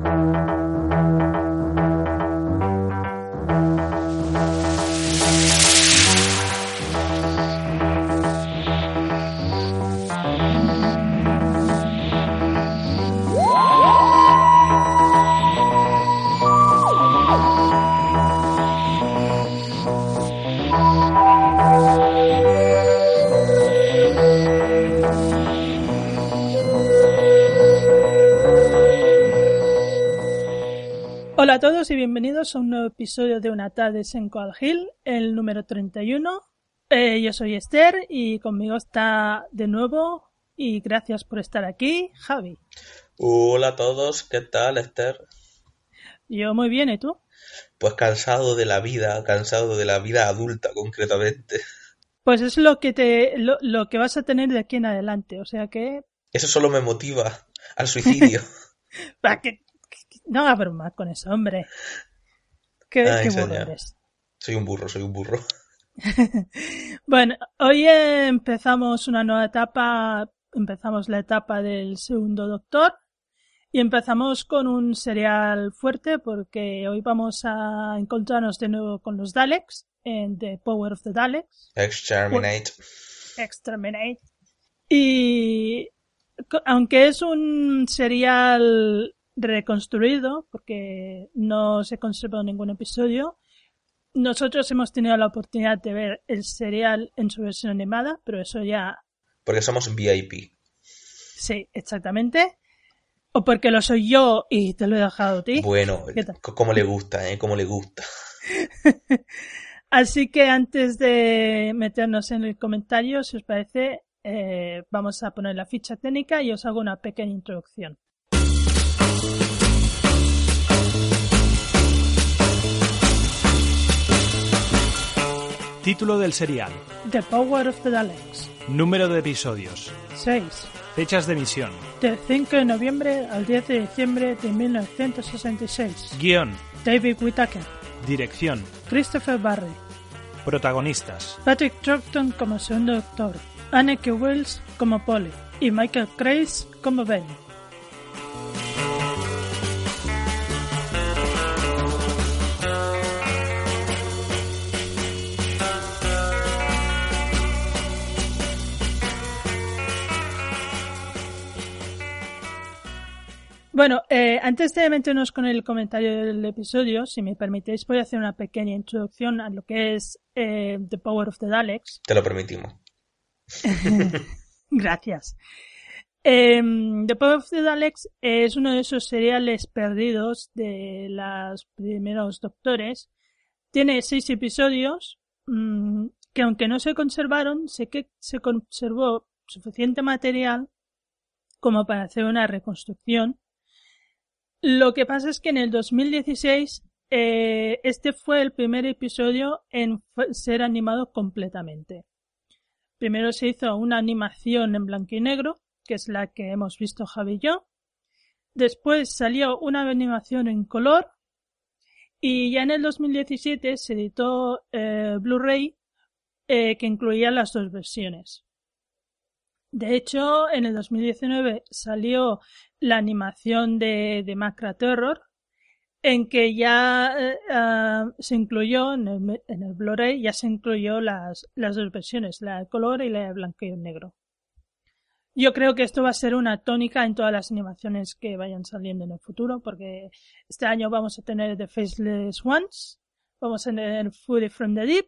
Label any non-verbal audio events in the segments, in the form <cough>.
Hola a todos y bienvenidos a un nuevo episodio de Una tarde en Coal Hill, el número 31. Eh, yo soy Esther y conmigo está de nuevo y gracias por estar aquí, Javi. Hola a todos, ¿qué tal Esther? Yo muy bien, ¿y tú? Pues cansado de la vida, cansado de la vida adulta concretamente. Pues es lo que te lo, lo que vas a tener de aquí en adelante, o sea que Eso solo me motiva al suicidio. <laughs> para que- no hagas bromas con eso, hombre. Qué, Ay, qué burro eres. soy un burro, soy un burro. <laughs> Bueno, hoy empezamos una nueva etapa, empezamos la etapa del segundo doctor y empezamos con un serial fuerte porque hoy vamos a encontrarnos de nuevo con los Daleks en The Power of the Daleks, Exterminate. Exterminate. Y aunque es un serial reconstruido, porque no se conservó ningún episodio, nosotros hemos tenido la oportunidad de ver el serial en su versión animada, pero eso ya Porque somos VIP. sí, exactamente. O porque lo soy yo y te lo he dejado a ti. Bueno, como le gusta, ¿eh? Como le gusta. <laughs> Así que antes de meternos en el comentario, si os parece, eh, vamos a poner la ficha técnica y os hago una pequeña introducción. Título del serial. The Power of the Daleks. Número de episodios. 6. Fechas de emisión. Del 5 de noviembre al 10 de diciembre de 1966. Guión. David Whittaker. Dirección. Christopher Barry. Protagonistas. Patrick Troughton como segundo doctor. Anneke Wells como Polly. Y Michael Grace como Ben. Bueno, eh, antes de meternos con el comentario del episodio, si me permitéis, voy a hacer una pequeña introducción a lo que es eh, The Power of the Daleks. Te lo permitimos. <laughs> Gracias. Em, The Power of the Daleks es uno de esos seriales perdidos de los primeros Doctores. Tiene seis episodios mm, que aunque no se conservaron, sé que se conservó suficiente material como para hacer una reconstrucción. Lo que pasa es que en el 2016 eh, este fue el primer episodio en ser animado completamente. Primero se hizo una animación en blanco y negro, que es la que hemos visto Javi y yo. Después salió una animación en color. Y ya en el 2017 se editó eh, Blu-ray eh, que incluía las dos versiones. De hecho, en el 2019 salió la animación de, de Macra Terror, en que ya eh, ah, se incluyó en el, en el Blu-ray ya se incluyó las, las dos versiones, la de color y la de blanco y negro. Yo creo que esto va a ser una tónica en todas las animaciones que vayan saliendo en el futuro, porque este año vamos a tener The Faceless Ones, vamos a tener Fury from the Deep,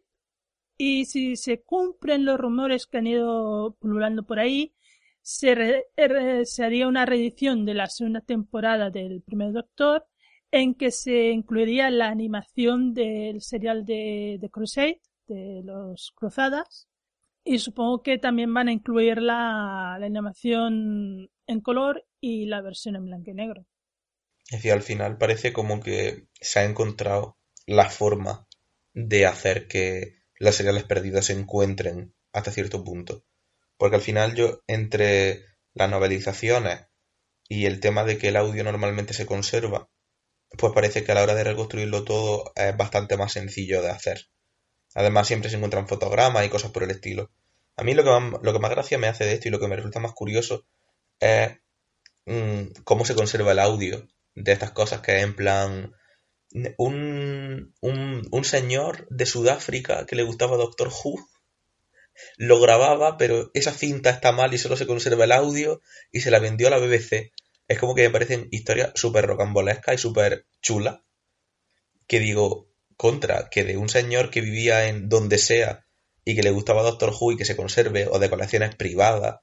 y si se cumplen los rumores que han ido pululando por ahí, se, re- se haría una reedición de la segunda temporada del primer Doctor, en que se incluiría la animación del serial de, de Crusade, de los Cruzadas, y supongo que también van a incluir la, la animación en color y la versión en blanco y negro. Es decir, al final parece como que se ha encontrado la forma de hacer que las seriales perdidas se encuentren hasta cierto punto. Porque al final yo, entre las novelizaciones y el tema de que el audio normalmente se conserva, pues parece que a la hora de reconstruirlo todo es bastante más sencillo de hacer. Además siempre se encuentran fotogramas y cosas por el estilo. A mí lo que más, lo que más gracia me hace de esto y lo que me resulta más curioso es mm, cómo se conserva el audio de estas cosas que en plan un, un, un señor de Sudáfrica que le gustaba Doctor Who lo grababa, pero esa cinta está mal y solo se conserva el audio y se la vendió a la BBC. Es como que me parecen historias súper rocambolescas y súper chulas. Que digo, contra, que de un señor que vivía en donde sea y que le gustaba Doctor Who y que se conserve, o de colecciones privadas,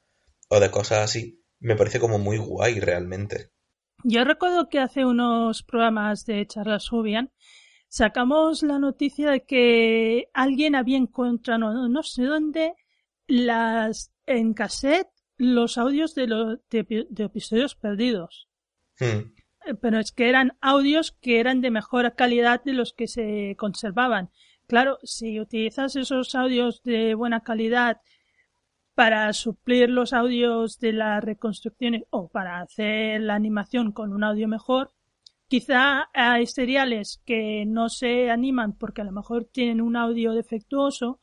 o de cosas así, me parece como muy guay realmente. Yo recuerdo que hace unos programas de charlas Jubian sacamos la noticia de que alguien había encontrado, no, sé dónde, las en cassette los audios de, los de, episodios perdidos. Hmm. Eh, pero es que eran audios que eran de mejor calidad de los que se conservaban. Claro, si utilizas esos audios de buena calidad para suplir los audios de las reconstrucciones o para hacer la animación con un audio mejor, quizá hay seriales que no se animan porque a lo mejor tienen un audio defectuoso,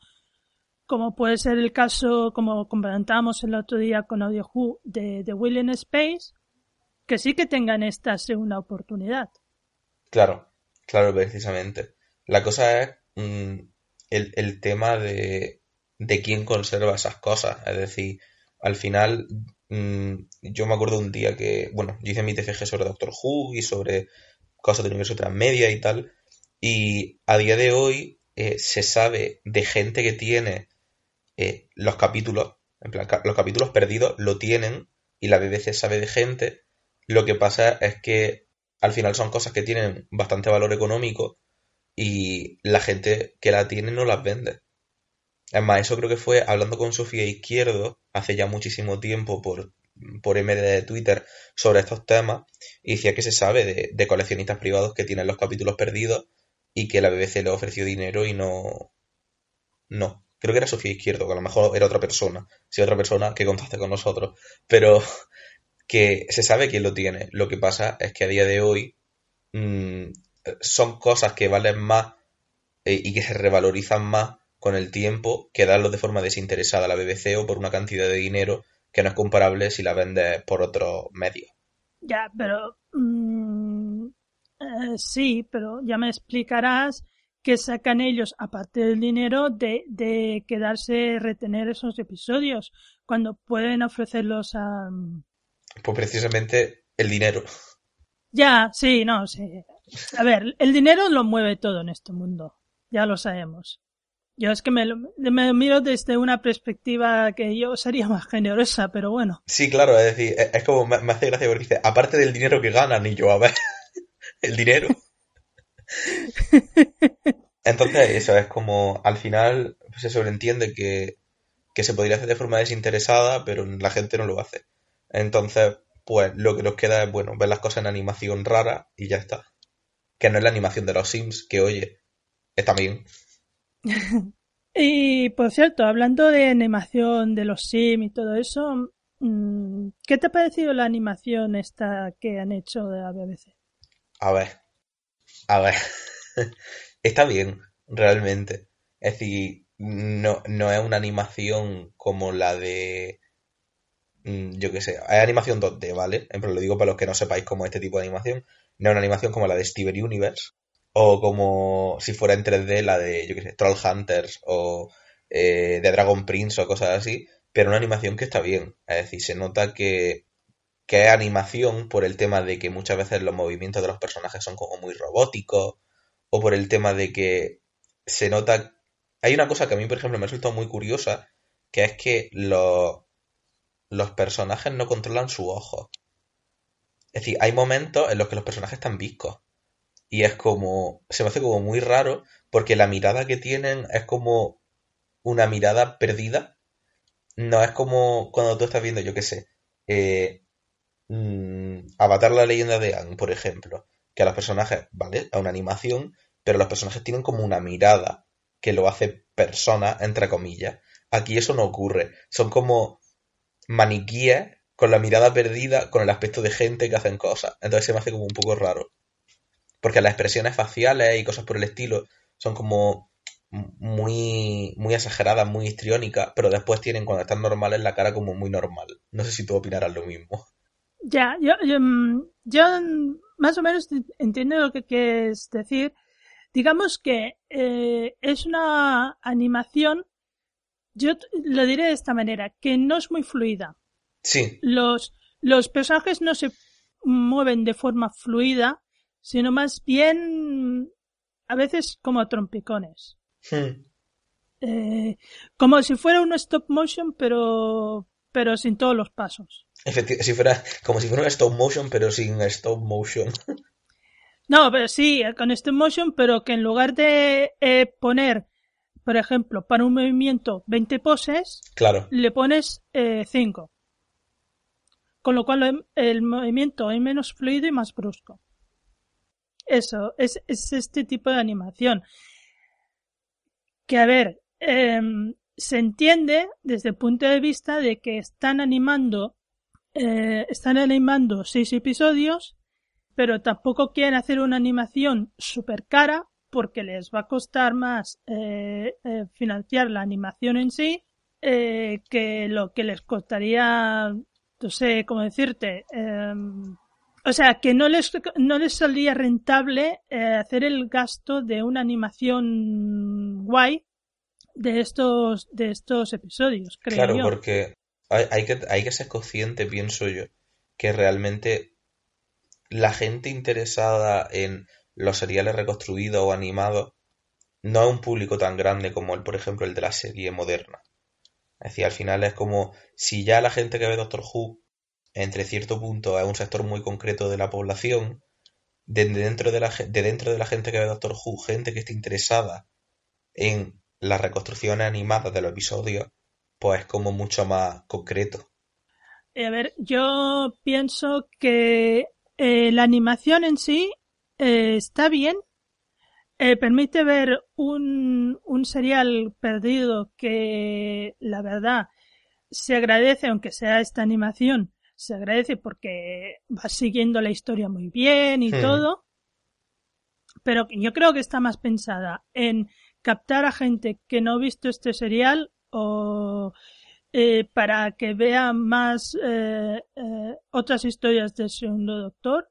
como puede ser el caso, como comentábamos el otro día con Audio Who, de, de Will in Space, que sí que tengan esta segunda oportunidad. Claro, claro, precisamente. La cosa es mm, el tema de de quién conserva esas cosas. Es decir, al final, mm, yo me acuerdo un día que, bueno, yo hice mi TFG sobre Doctor Who y sobre cosas del universo transmedia y tal, y a día de hoy eh, se sabe de gente que tiene eh, los capítulos, en plan, los capítulos perdidos lo tienen y la BBC sabe de gente. Lo que pasa es que al final son cosas que tienen bastante valor económico y la gente que la tiene no las vende. Es más, eso creo que fue hablando con Sofía Izquierdo hace ya muchísimo tiempo por, por MD de Twitter sobre estos temas y decía que se sabe de, de, coleccionistas privados que tienen los capítulos perdidos y que la BBC le ofreció dinero y no... No, creo que era Sofía Izquierdo, que a lo mejor era otra persona, si otra persona que contacte con nosotros, pero que se sabe quién lo tiene. Lo que pasa es que a día de hoy mmm, son cosas que valen más eh, y que se revalorizan más con el tiempo que darlo de forma desinteresada a la BBC o por una cantidad de dinero que no es comparable si la vendes por otro medio. Ya, pero mm, eh, sí, pero ya me explicarás que sacan ellos, aparte del dinero, de, de quedarse, retener esos episodios, cuando pueden ofrecerlos a... Mm, pues precisamente el dinero. Ya, sí, no, sí. A ver, el dinero lo mueve todo en este mundo, ya lo sabemos. Yo es que me, me, miro desde una perspectiva que yo sería más generosa, pero bueno. Sí, claro, es decir, es como me, hace gracia porque dice, aparte del dinero que ganan, y yo, a ver, <laughs> el dinero. Entonces, eso es como, al final, pues se sobreentiende que, que se podría hacer de forma desinteresada, pero la gente no lo hace. Entonces, pues lo que nos queda es, bueno, ver las cosas en animación rara y ya está. Que no es la animación de los Sims, que oye, está bien. <laughs> y por cierto, hablando de animación de los Sim y todo eso, mm, ¿qué te ha parecido la animación esta que han hecho de la BBC? A ver, a ver, <laughs> está bien, realmente. Es decir, no, no es una animación como la de mm, yo qué sé, es animación 2D, ¿vale? Pero lo digo para los que no sepáis cómo es este tipo de animación. No es una animación como la de Steven Universe, o como si fuera en 3D la de, yo qué sé, Troll Hunters o eh, de Dragon Prince o cosas así, pero una animación que está bien. Es decir, se nota que, que es animación por el tema de que muchas veces los movimientos de los personajes son como muy robóticos, o por el tema de que se nota... Hay una cosa que a mí, por ejemplo, me ha resultado muy curiosa, que es que los, los personajes no controlan su ojo. Es decir, hay momentos en los que los personajes están viscos. Y es como, se me hace como muy raro porque la mirada que tienen es como una mirada perdida. No es como cuando tú estás viendo, yo qué sé, eh, mm, Avatar la leyenda de Aang, por ejemplo, que a los personajes, ¿vale? A una animación, pero los personajes tienen como una mirada que lo hace persona, entre comillas. Aquí eso no ocurre. Son como maniquíes con la mirada perdida, con el aspecto de gente que hacen cosas. Entonces se me hace como un poco raro. Porque las expresiones faciales y cosas por el estilo son como muy, muy exageradas, muy histriónicas, pero después tienen cuando están normales la cara como muy normal. No sé si tú opinarás lo mismo. Ya, yo, yo, mm, yo más o menos entiendo lo que quieres decir. Digamos que eh, es una animación, yo lo diré de esta manera, que no es muy fluida. Sí, Los, los personajes no se mueven de forma fluida, sino más bien a veces como trompicones. Hmm. Eh, como si fuera un stop motion, pero, pero sin todos los pasos. Efecti- si fuera como si fuera un stop motion, pero sin stop motion. <laughs> No, pero sí, con stop motion, pero que en lugar de eh, poner, por ejemplo, para un movimiento 20 poses, Claro, le pones 5. Con lo cual el, el movimiento es menos fluido y más brusco. Eso, es, es este tipo de animación. Que a ver, em, se entiende desde el punto de vista de que están animando, eh, están animando seis episodios, pero tampoco quieren hacer una animación super cara porque les va a costar más eh, eh, financiar la animación en sí eh, que lo que les costaría, no sé cómo decirte, em, o sea, que no les, no les salía rentable eh, hacer el gasto de una animación guay de estos, de estos episodios, creo claro, yo. porque hay, hay que, hay que ser consciente, pienso yo, que realmente la gente interesada en los seriales reconstruidos o animados no es un público tan grande como el, por ejemplo, el de la serie moderna. Es decir, al final es como si ya la gente que ve Doctor Who, entre cierto punto, es un sector muy concreto de la población, de dentro de la, de dentro de la gente que ve Doctor Who, gente que esté interesada en las reconstrucciones animadas de los episodios, pues es como mucho más concreto. Eh, A ver, yo pienso que eh, la animación en sí eh, está bien. Permite ver un, un serial perdido que la verdad se agradece, aunque sea esta animación, se agradece porque va siguiendo la historia muy bien y todo. Pero yo creo que está más pensada en captar a gente que no ha visto este serial o eh, para que vea más eh, eh, otras historias del segundo doctor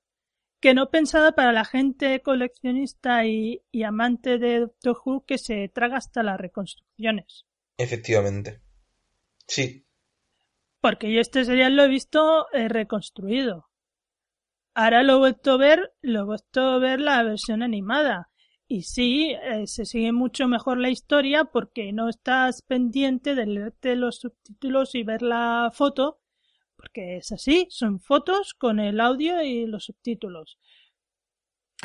que no pensada para la gente coleccionista y, y amante de Doctor Who que se traga hasta las reconstrucciones. Efectivamente. Sí, Porque yo este serial lo he visto eh, reconstruido. Ahora lo he vuelto a ver, lo he vuelto a ver la versión animada. Y sí, eh, se sigue mucho mejor la historia porque no estás pendiente de leerte los subtítulos y ver la foto, porque es así, son fotos con el audio y los subtítulos.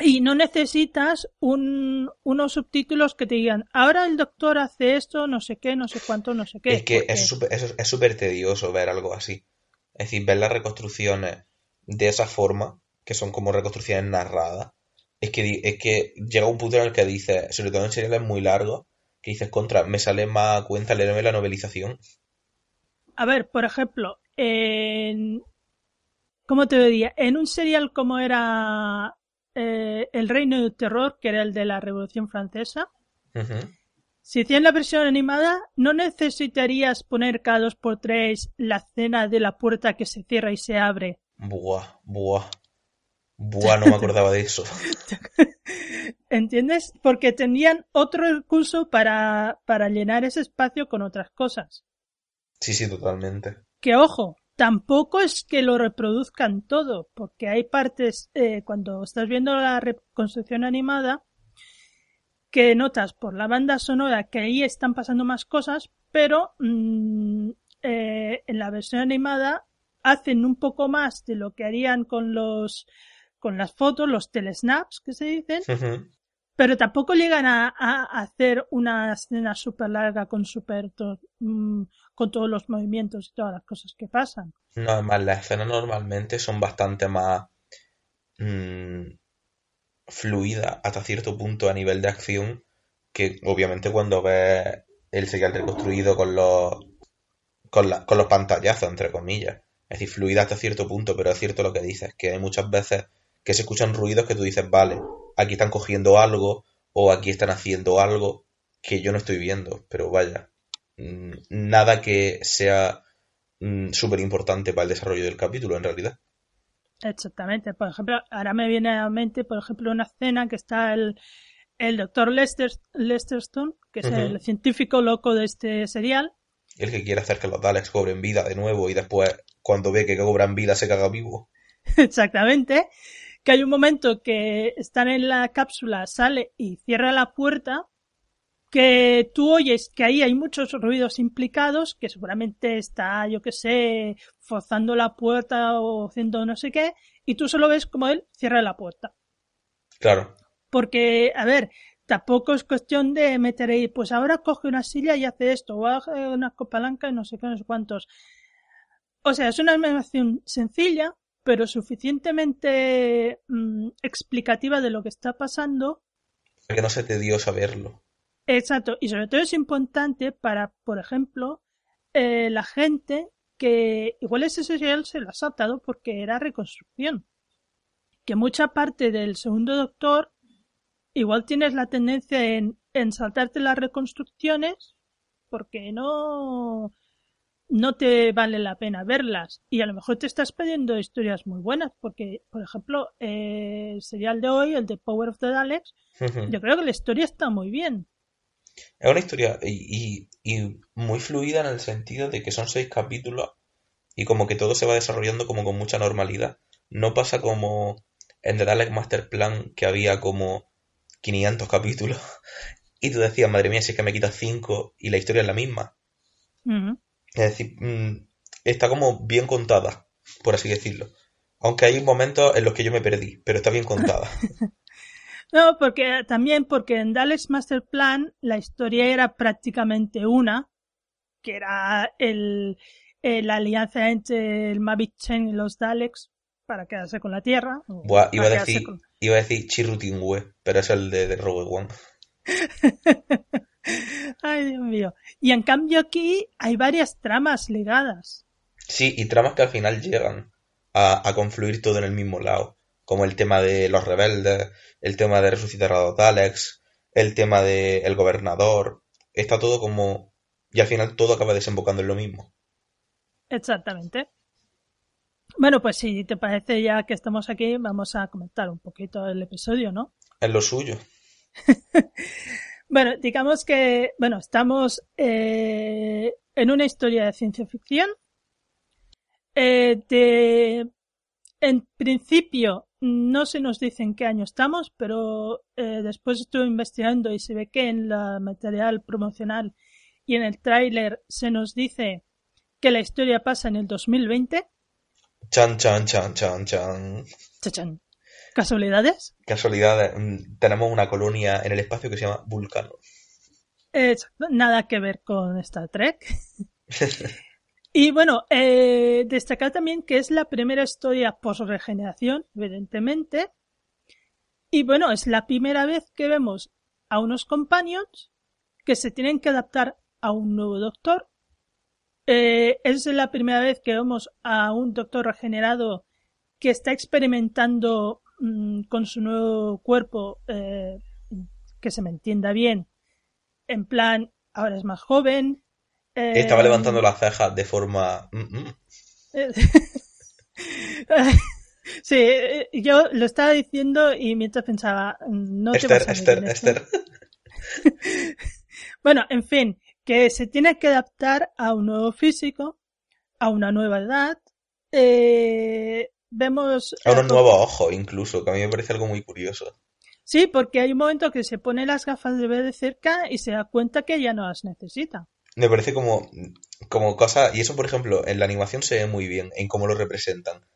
Y no necesitas un, unos subtítulos que te digan, ahora el doctor hace esto, no sé qué, no sé cuánto, no sé qué. es que porque- es súper es, es súper tedioso ver algo así. Es decir, ver las reconstrucciones de esa forma, que son como reconstrucciones narradas, es que, es que llega un punto en el que dices, sobre todo en seriales muy largos, que dices, contra, me sale más a cuenta leerme la novelización. A ver, por ejemplo, en... ¿Cómo te diría? En un serial como era eh, El Reino del Terror, que era el de la Revolución Francesa, si hacían la versión animada, no necesitarías poner cada dos por tres la escena de la puerta que se cierra y se abre. Buah, buah. Buah, no me acordaba de eso. <laughs> ¿Entiendes? Porque tenían otro recurso para, para llenar ese espacio con otras cosas. Sí, sí, totalmente. que ojo, tampoco es que lo reproduzcan todo, porque hay partes, eh, cuando estás viendo la reconstrucción animada, que notas por la banda sonora que ahí están pasando más cosas, pero mm, eh, en la versión animada hacen un poco más de lo que harían con los con las fotos, los telesnaps que se dicen. Pero tampoco llegan a, hacer una escena súper larga con super to- mm, con todos los movimientos y todas las cosas que pasan. No, además, las escenas normalmente son bastante más mm, fluidas hasta cierto punto a nivel de acción que obviamente cuando ves el serial reconstruido con los con, con los pantallazos, entre comillas. Es decir, fluida hasta cierto punto, pero es cierto lo que dices, que hay muchas veces que se escuchan ruidos que tú dices, vale, aquí están cogiendo algo o aquí están haciendo algo que yo no estoy viendo, pero vaya, mm, nada que sea súper importante para el desarrollo del capítulo en realidad. Exactamente. Por ejemplo, ahora me viene a la mente, por ejemplo, una escena que está el, el doctor Lester, Lesterstone, que es el científico loco de este serial. El que quiere hacer que los Daleks cobren vida de nuevo y después, cuando ve que cobran vida, se caga vivo. <laughs> Exactamente. Que hay un momento que están en la cápsula, sale y cierra la puerta. Que tú oyes que ahí hay muchos ruidos implicados, que seguramente está, yo que sé, forzando la puerta o haciendo no sé qué, y tú solo ves como él cierra la puerta. Claro, Porque, a ver, tampoco es cuestión de meter ahí, pues ahora coge una silla y hace esto, o hace una palanca y no sé qué, no sé cuántos. O sea, es una animación sencilla, pero suficientemente mm, explicativa de lo que está pasando. que no se te dio saberlo. Exacto, y sobre todo es importante para, por ejemplo, eh, la gente que igual ese serial se lo ha saltado porque era reconstrucción. Que mucha parte del segundo doctor igual tienes la tendencia en, en saltarte las reconstrucciones porque no no te vale la pena verlas y a lo mejor te estás pidiendo historias muy buenas porque por ejemplo eh, el serial de hoy el de Power of the Daleks yo creo que la historia está muy bien Es una historia y, y- y muy fluida en el sentido de que son seis capítulos y como que todo se va desarrollando como con mucha normalidad. No pasa como en The Dalek Master Plan que había como 500 capítulos <laughs> y tú decías, madre mía, si es que me quitas 5 y la historia es la misma. Es decir, mm, está como bien contada, por así decirlo. Aunque hay momentos en los que yo me perdí, pero está bien contada. <laughs> No, porque también porque en Daleks Master Plan la historia era prácticamente una, que era el, eh, la alianza entre el Mavic Chen y los Daleks para quedarse con la Tierra. Buah, iba a decir, con- iba a decir Chirutingüe, pero es el de, de Rogue One. <laughs> <laughs> Ay, Dios mío. Y en cambio aquí hay varias tramas ligadas. Sí, y tramas que al final llegan a, a confluir todo en el mismo lado, como el tema de los rebeldes, el tema de resucitar a los Daleks, el tema de el gobernador, está todo como... y al final todo acaba desembocando en lo mismo. Exactamente. Bueno, pues si te parece ya que estamos aquí, vamos a comentar un poquito el episodio, ¿no? Es lo suyo. <laughs> Bueno, digamos que, bueno, estamos eh, en una historia de ciencia ficción. Eh, de, en principio, no se nos dice en qué año estamos, pero eh, después estuve investigando y se ve que en la material promocional y en el tráiler se nos dice que la historia pasa en el 2020. Chan, chan, chan, chan, chan. Chachán. ¿Casualidades? Casualidad, mm, tenemos una colonia en el espacio que se llama Vulcano. Exacto, nada que ver con Star Trek. <laughs> y bueno, eh, destacar también que es la primera historia post-regeneración, evidentemente. Y bueno, es la primera vez que vemos a unos companions que se tienen que adaptar a un nuevo doctor. Eh, es la primera vez que vemos a un doctor regenerado que está experimentando mm, con su nuevo cuerpo, eh, que se me entienda bien, en plan, ahora es más joven. eh, Estaba levantando las cejas de forma... mm, mm. <laughs> sí, eh, yo lo estaba diciendo y mientras pensaba, no te Esther, vas a. Esther. <laughs> Bueno, en fin, que se tiene que adaptar a un nuevo físico, a una nueva edad. Eh, vemos. A unos eh, nuevos ojos incluso, que a mí me parece algo muy curioso. Sí, porque hay un momento que se pone las gafas de ver de cerca y se da cuenta que ya no las necesita. Me parece como, como cosa, y eso por ejemplo, en la animación se ve muy bien, en cómo lo representan.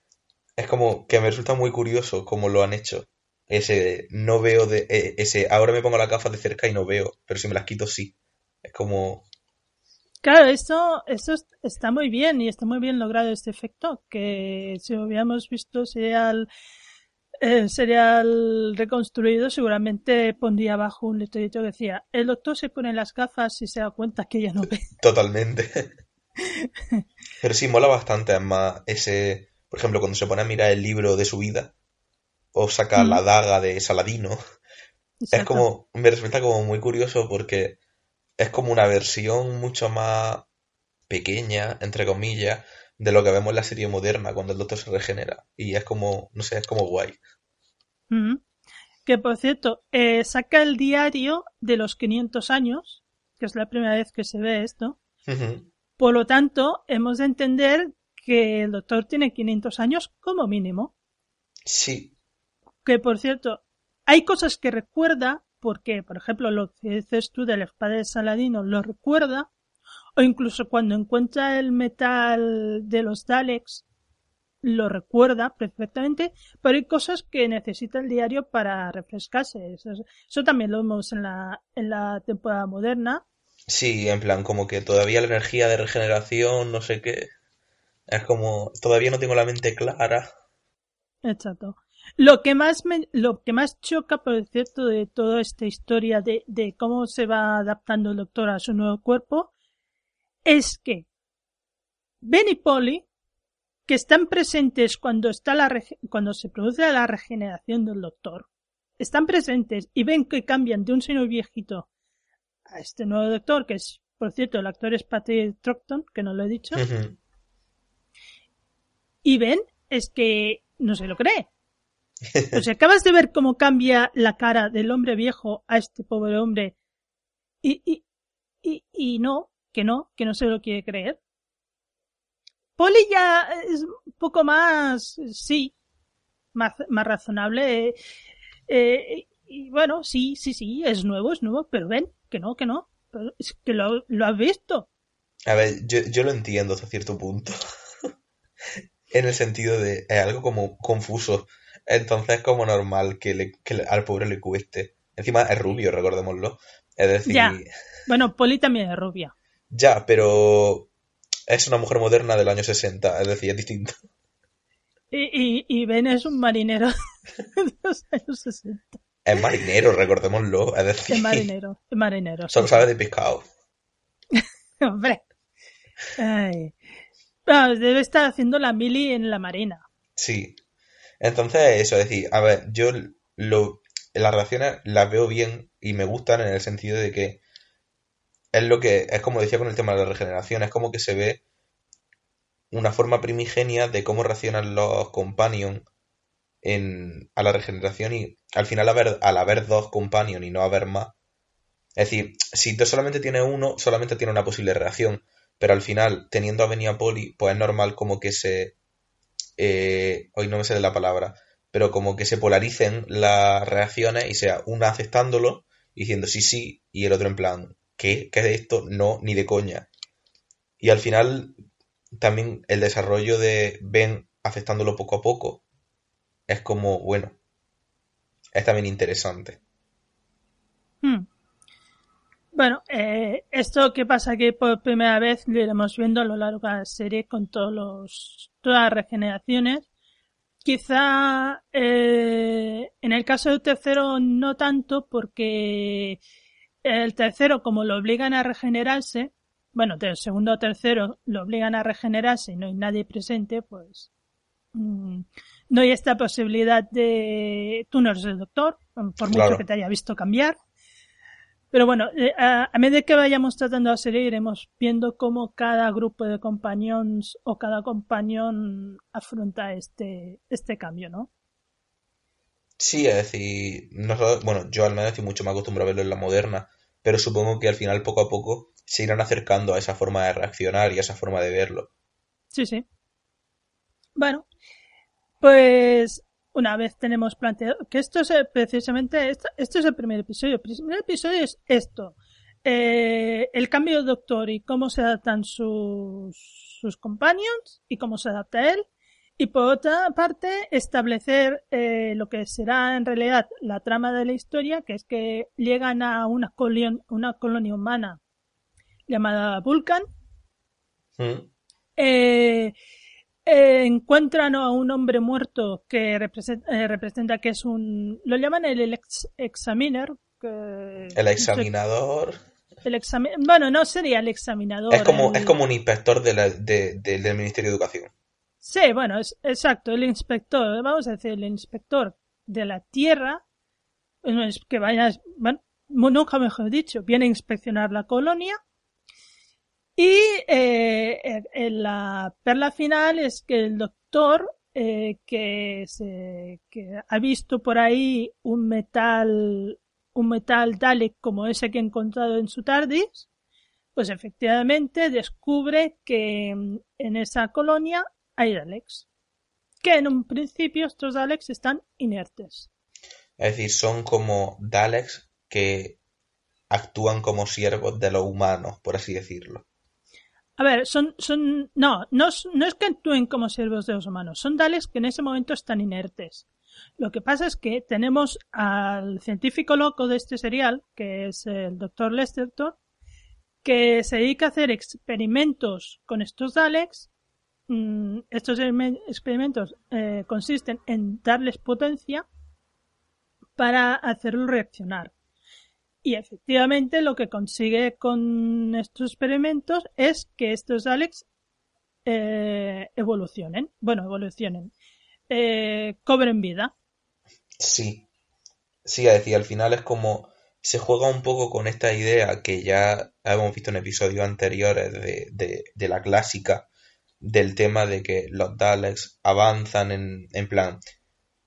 Es como que me resulta muy curioso cómo lo han hecho. ese no veo de eh, ese ahora me pongo las gafas de cerca y no veo, pero si me las quito sí. Es como Claro, esto, esto es- está muy bien y está muy bien logrado este efecto, que si hubiéramos visto serial, el serial reconstruido, seguramente pondría abajo un letrerito que decía, el doctor se pone las gafas y se da cuenta que ya no ve. <laughs> totalmente. <laughs> Pero sí mola bastante, además, ese, por ejemplo, cuando se pone a mirar el libro de su vida o saca Mm. la daga de Saladino, es como, me resulta como muy curioso porque es como una versión mucho más pequeña, entre comillas, de lo que vemos en la serie moderna cuando el doctor se regenera. Y es como, no sé, es como guay. Que por cierto, eh, saca el diario de los 500 años, que es la primera vez que se ve esto. Por lo tanto, hemos de entender que el doctor tiene 500 años como mínimo. Sí, Que por cierto, hay cosas que recuerda, porque, por ejemplo, lo que dices tú del espada de Saladino lo recuerda, o incluso cuando encuentra el metal de los Daleks, lo recuerda perfectamente, pero hay cosas que necesita el diario para refrescarse. Eso, eso también lo vemos en la, en la temporada moderna. sí, en plan, como que todavía la energía de regeneración, no sé qué. Es como, todavía no tengo la mente clara. Exacto. Lo que más me, lo que más choca, por cierto, de toda esta historia de, de cómo se va adaptando el doctor a su nuevo cuerpo, es que Ben y Polly, que están presentes cuando está la cuando se produce la regeneración del doctor, están presentes y ven que cambian de un señor viejito a este nuevo doctor, que es, por cierto, el actor es Patrick Troughton, que no lo he dicho, y ven es que no se lo cree. Sea, acabas de ver cómo cambia la cara del hombre viejo a este pobre hombre y, y, y, y no, que no, que no se lo quiere creer. Polly ya es un poco más, sí, más, más razonable. eh, eh, y bueno, sí, sí, sí, es nuevo, es nuevo, pero ven, que no, que no, pero es que lo, lo has visto. A ver, yo, yo lo entiendo hasta cierto punto. <laughs> En el sentido de, es algo como confuso. Entonces es como normal que, le- que al pobre le cueste. Encima es rubio, recordémoslo. Es decir, Ya. Bueno, Polly también es rubia. ya, pero es una mujer moderna del año 60, es decir, es distinto. Y, y, y Ben es un marinero <laughs> de los años 60. Es marinero, recordémoslo. Es decir, Es marinero, es marinero. solo sí. sabe de pescado. <laughs> Hombre. Ay. Ah, debe estar haciendo la mili en la marina. Sí. Entonces, eso, es decir, a ver, yo lo, las reacciones las veo bien y me gustan en el sentido de que es lo que, es como decía con el tema de la regeneración, es como que se ve una forma primigenia de cómo reaccionan los companions en, a la regeneración y al final haber, al haber dos companions y no haber más. Es decir, si tú solamente tienes uno, solamente tiene una posible reacción, pero al final, teniendo a Polly, pues es normal como que se eh, hoy no me sale la palabra, pero como que se polaricen las reacciones y sea una aceptándolo diciendo sí, sí, y el otro en plan, ¿qué? ¿Qué es esto? No, ni de coña. Y al final, también el desarrollo de Ben aceptándolo poco a poco es como, bueno, es también interesante. Hmm. Bueno, eh, esto que pasa que por primera vez lo iremos viendo a lo largo de la serie con todos los, todas las regeneraciones. Quizá eh, en el caso del tercero no tanto porque el tercero como lo obligan a regenerarse, bueno, del segundo o tercero lo obligan a regenerarse y no hay nadie presente, pues mm, no hay esta posibilidad de tú no eres el doctor, por mucho Claro. que te haya visto cambiar. Pero bueno, eh, a, a medida que vayamos tratando la serie iremos viendo cómo cada grupo de compañeros o cada compañón afronta este, este cambio, ¿no? Sí, es decir, nosotros, bueno, yo al menos estoy mucho más acostumbrado a verlo en la moderna, pero supongo que al final poco a poco se irán acercando a esa forma de reaccionar y a esa forma de verlo. Sí, sí. Bueno, pues una vez tenemos planteado que esto es eh, precisamente esto, esto es el primer episodio. El primer episodio es esto. Eh, el cambio del doctor y cómo se adaptan sus, sus companions y cómo se adapta él. Y por otra parte, establecer eh, lo que será en realidad la trama de la historia, que es que llegan a una, colion- una colonia humana llamada Vulcan, Mm. eh, eh, encuentran a un hombre muerto que representa, eh, representa que es un... Lo llaman el ex- examiner. Que, El examinador. el exami- bueno, no sería el examinador. Es como, el- es como un inspector de la- de- de- del Ministerio de Educación. Sí, bueno, es exacto, el inspector, vamos a decir, el inspector de la Tierra, que vaya, bueno, nunca mejor dicho, viene a inspeccionar la colonia y eh, la perla final es que el doctor eh, que, se, que ha visto por ahí un metal, un metal Dalek como ese que ha encontrado en su TARDIS, pues efectivamente descubre que mm, en esa colonia hay Daleks. Que en un principio estos Daleks están inertes. Es decir, son como Daleks que actúan como siervos de los humanos, por así decirlo. A ver, son, son, no, no, no es que actúen como siervos de los humanos, son Daleks que en ese momento están inertes. Lo que pasa es que tenemos al científico loco de este serial, que es el Dr. Lesterton, que se dedica a hacer experimentos con estos Daleks. Mm, Estos exper- experimentos eh, consisten en darles potencia para hacerlos reaccionar. Y efectivamente lo que consigue con estos experimentos es que estos Daleks eh, evolucionen. Bueno, evolucionen. Eh, cobren vida. Sí. Sí, es decir, al final es como se juega un poco con esta idea que ya hemos visto en episodios anteriores de, de- de la clásica del tema de que los Daleks avanzan en, en plan,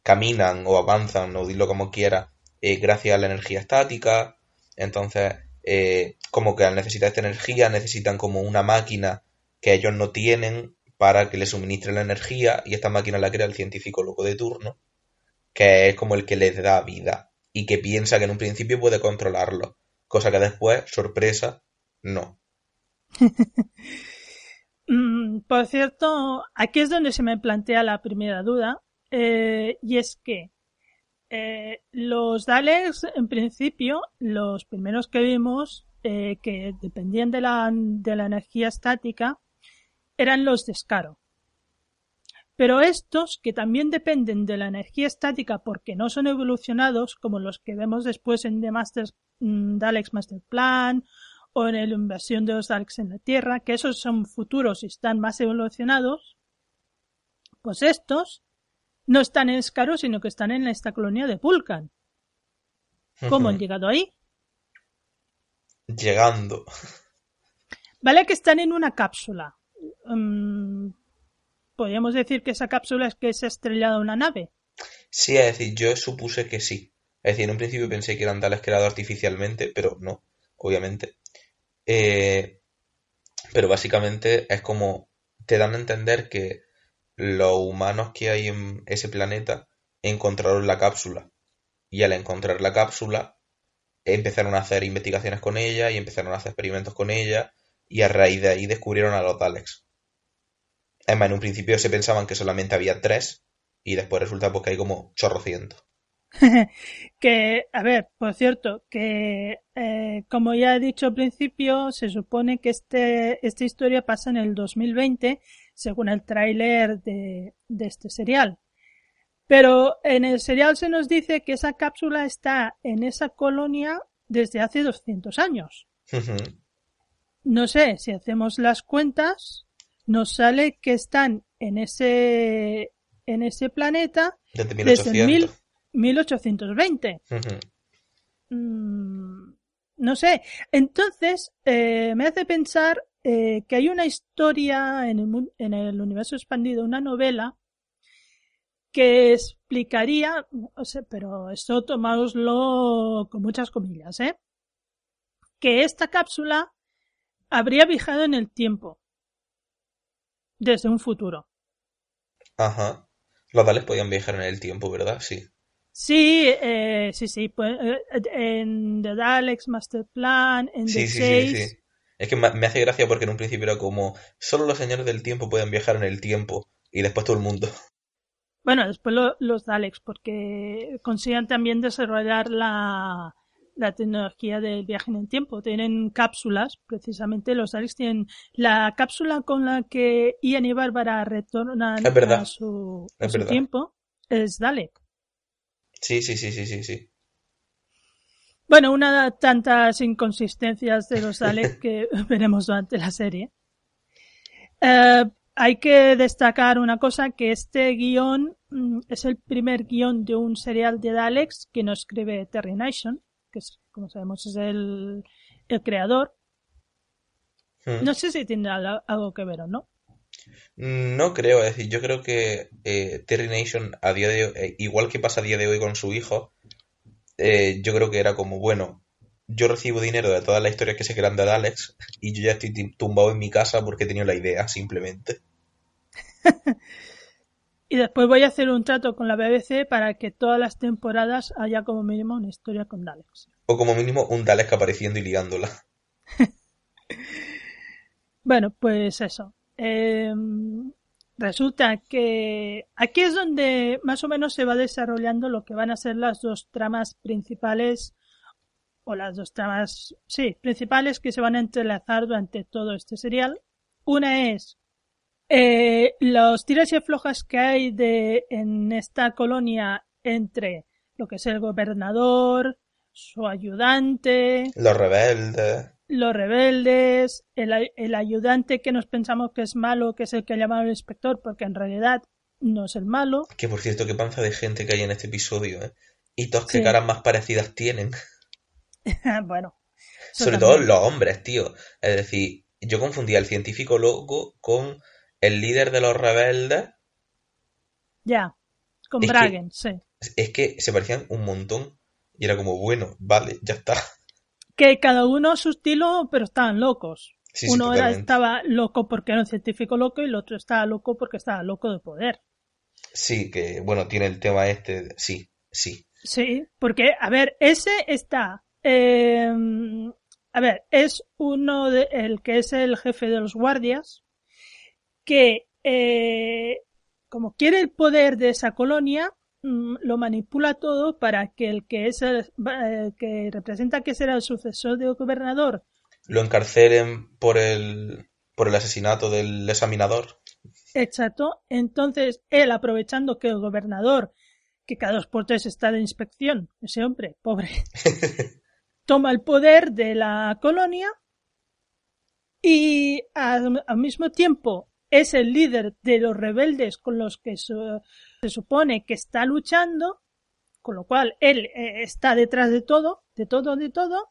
caminan o avanzan, o dilo como quiera, eh, gracias a la energía estática. Entonces, eh, como que al necesitar esta energía, necesitan como una máquina que ellos no tienen para que les suministre la energía, y esta máquina la crea el científico loco de turno, que es como el que les da vida, y que piensa que en un principio puede controlarlo, cosa que después, sorpresa, no. <laughs> Mm, por cierto, aquí es donde se me plantea la primera duda, eh, y es que eh, los Daleks, en principio, los primeros que vimos, eh, que dependían de la, de la energía estática, eran los de Scaro. Pero estos, que también dependen de la energía estática porque no son evolucionados, como los que vemos después en The Masters, mm, Daleks Master Plan o en la invasión de los Daleks en la Tierra, que esos son futuros y están más evolucionados, pues estos no están en Scaro, sino que están en esta colonia de Vulcan. ¿Cómo han llegado ahí? Llegando. Vale que están en una cápsula. Mm, Podríamos decir que esa cápsula es que se ha estrellado una nave. Sí, es decir, yo supuse que sí. Es decir, en un principio pensé que eran Daleks creados artificialmente, pero no, obviamente. Eh, pero básicamente es como te dan a entender que los humanos que hay en ese planeta encontraron la cápsula. Y al encontrar la cápsula, empezaron a hacer investigaciones con ella y empezaron a hacer experimentos con ella. Y a raíz de ahí descubrieron a los Daleks. Es más, en un principio se pensaban que solamente había tres. Y después resulta pues, que hay como chorrocientos. <laughs> que, a ver, por cierto, que eh, como ya he dicho al principio, se supone que este, esta historia pasa en el 2020, según el tráiler de, de este serial. Pero en el serial se nos dice que esa cápsula está en esa colonia desde hace 200 años. No sé, si hacemos las cuentas, nos sale que están en ese, en ese planeta Desde desde el 1800. mil- 1820. Ujú. Mm, no sé. Entonces, eh, me hace pensar eh, que hay una historia en el, en el universo expandido, una novela, que explicaría, o sea, pero esto tomáoslo con muchas comillas, ¿eh? Que esta cápsula habría viajado en el tiempo. Desde un futuro. Ajá. Los Daleks podían viajar en el tiempo, ¿verdad? Sí. Sí, eh, sí, sí. Pues, eh, en The Daleks Master Plan, en Sí, The sí, sí, Chase. sí. Es que me hace gracia porque en un principio era como, solo los señores del tiempo pueden viajar en el tiempo. Y después todo el mundo. <laughs> Bueno, después lo- los Daleks, porque consiguen también desarrollar la, la tecnología del viaje en el tiempo. Tienen cápsulas, precisamente los Daleks tienen la cápsula con la que Ian y Bárbara retornan a su, a su tiempo, es Dalek. Sí, sí, sí, sí, sí, sí. Bueno, una de tantas inconsistencias de los Daleks <laughs> que veremos durante la serie. Eh, hay que destacar una cosa, que este guion mm, es el primer guion de un serial de Daleks que no escribe Terry Nation, que es, como sabemos es el, el creador. Hmm. No sé si tiene al- algo que ver o no. No creo, es decir, yo creo que eh, Terry Nation a día de eh, igual que pasa a día de hoy con su hijo, eh, yo creo que era como, bueno, yo recibo dinero de todas las historias que se crean de Alex y yo ya estoy tumbado en mi casa porque he tenido la idea, simplemente. <laughs> Y después voy a hacer un trato con la BBC para que todas las temporadas haya como mínimo una historia con Daleks. O como mínimo un Dalek apareciendo y liándola. <laughs> Bueno, pues eso. Eh, resulta que aquí es donde más o menos se va desarrollando lo que van a ser las dos tramas principales, o las dos tramas, sí, principales que se van a entrelazar durante todo este serial. Una es eh, los tiras y aflojas que hay de, en esta colonia entre lo que es el gobernador, su ayudante, Los rebeldes. Los rebeldes, el, el ayudante que nos pensamos que es malo, que es el que ha llamado al inspector, porque en realidad no es el malo. Que por cierto, qué panza de gente que hay en este episodio, ¿eh? Y todos qué Sí. caras más parecidas tienen. <laughs> bueno. Sobre también. todo los hombres, tío. Es decir, yo confundía al científico loco con el líder de los rebeldes. Ya, con Es que- sí. Es que se parecían un montón. Y era como, bueno, vale, ya está. Que cada uno a su estilo, pero estaban locos. Sí, sí, Uno era- estaba loco porque era un científico loco y el otro estaba loco porque estaba loco de poder. Sí, que bueno, tiene el tema este. Sí, sí. Sí, porque, a ver, ese está. eh, a ver, es uno de. El que es el jefe de los guardias. Que, eh, como quiere el poder de esa colonia, lo manipula todo para que el que es el, eh, que representa que será el sucesor del gobernador Lo encarcelen por el, por el asesinato del examinador. Exacto. Entonces, él aprovechando que el gobernador, que cada dos por tres está de inspección, ese hombre, pobre, <laughs> toma el poder de la colonia y al, al mismo tiempo es el líder de los rebeldes con los que su- se supone que está luchando, con lo cual él eh, está detrás de todo, de todo, de todo,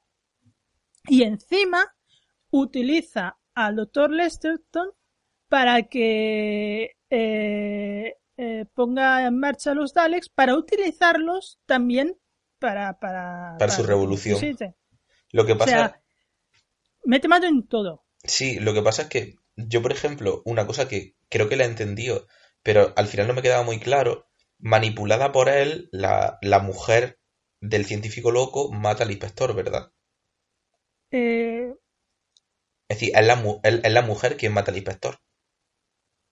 y encima utiliza al doctor Lesterton para que eh, eh, ponga en marcha los Daleks para utilizarlos también para para, Para su revolución. Lo que O pasa, sea, mete mano en todo. sí, lo que pasa es que yo, por ejemplo, una cosa que creo que la he entendido, pero al final no me quedaba muy claro, manipulada por él, la, la mujer del científico loco mata al inspector, ¿verdad? Eh, Es decir, es la, es- es la mujer quien mata al inspector.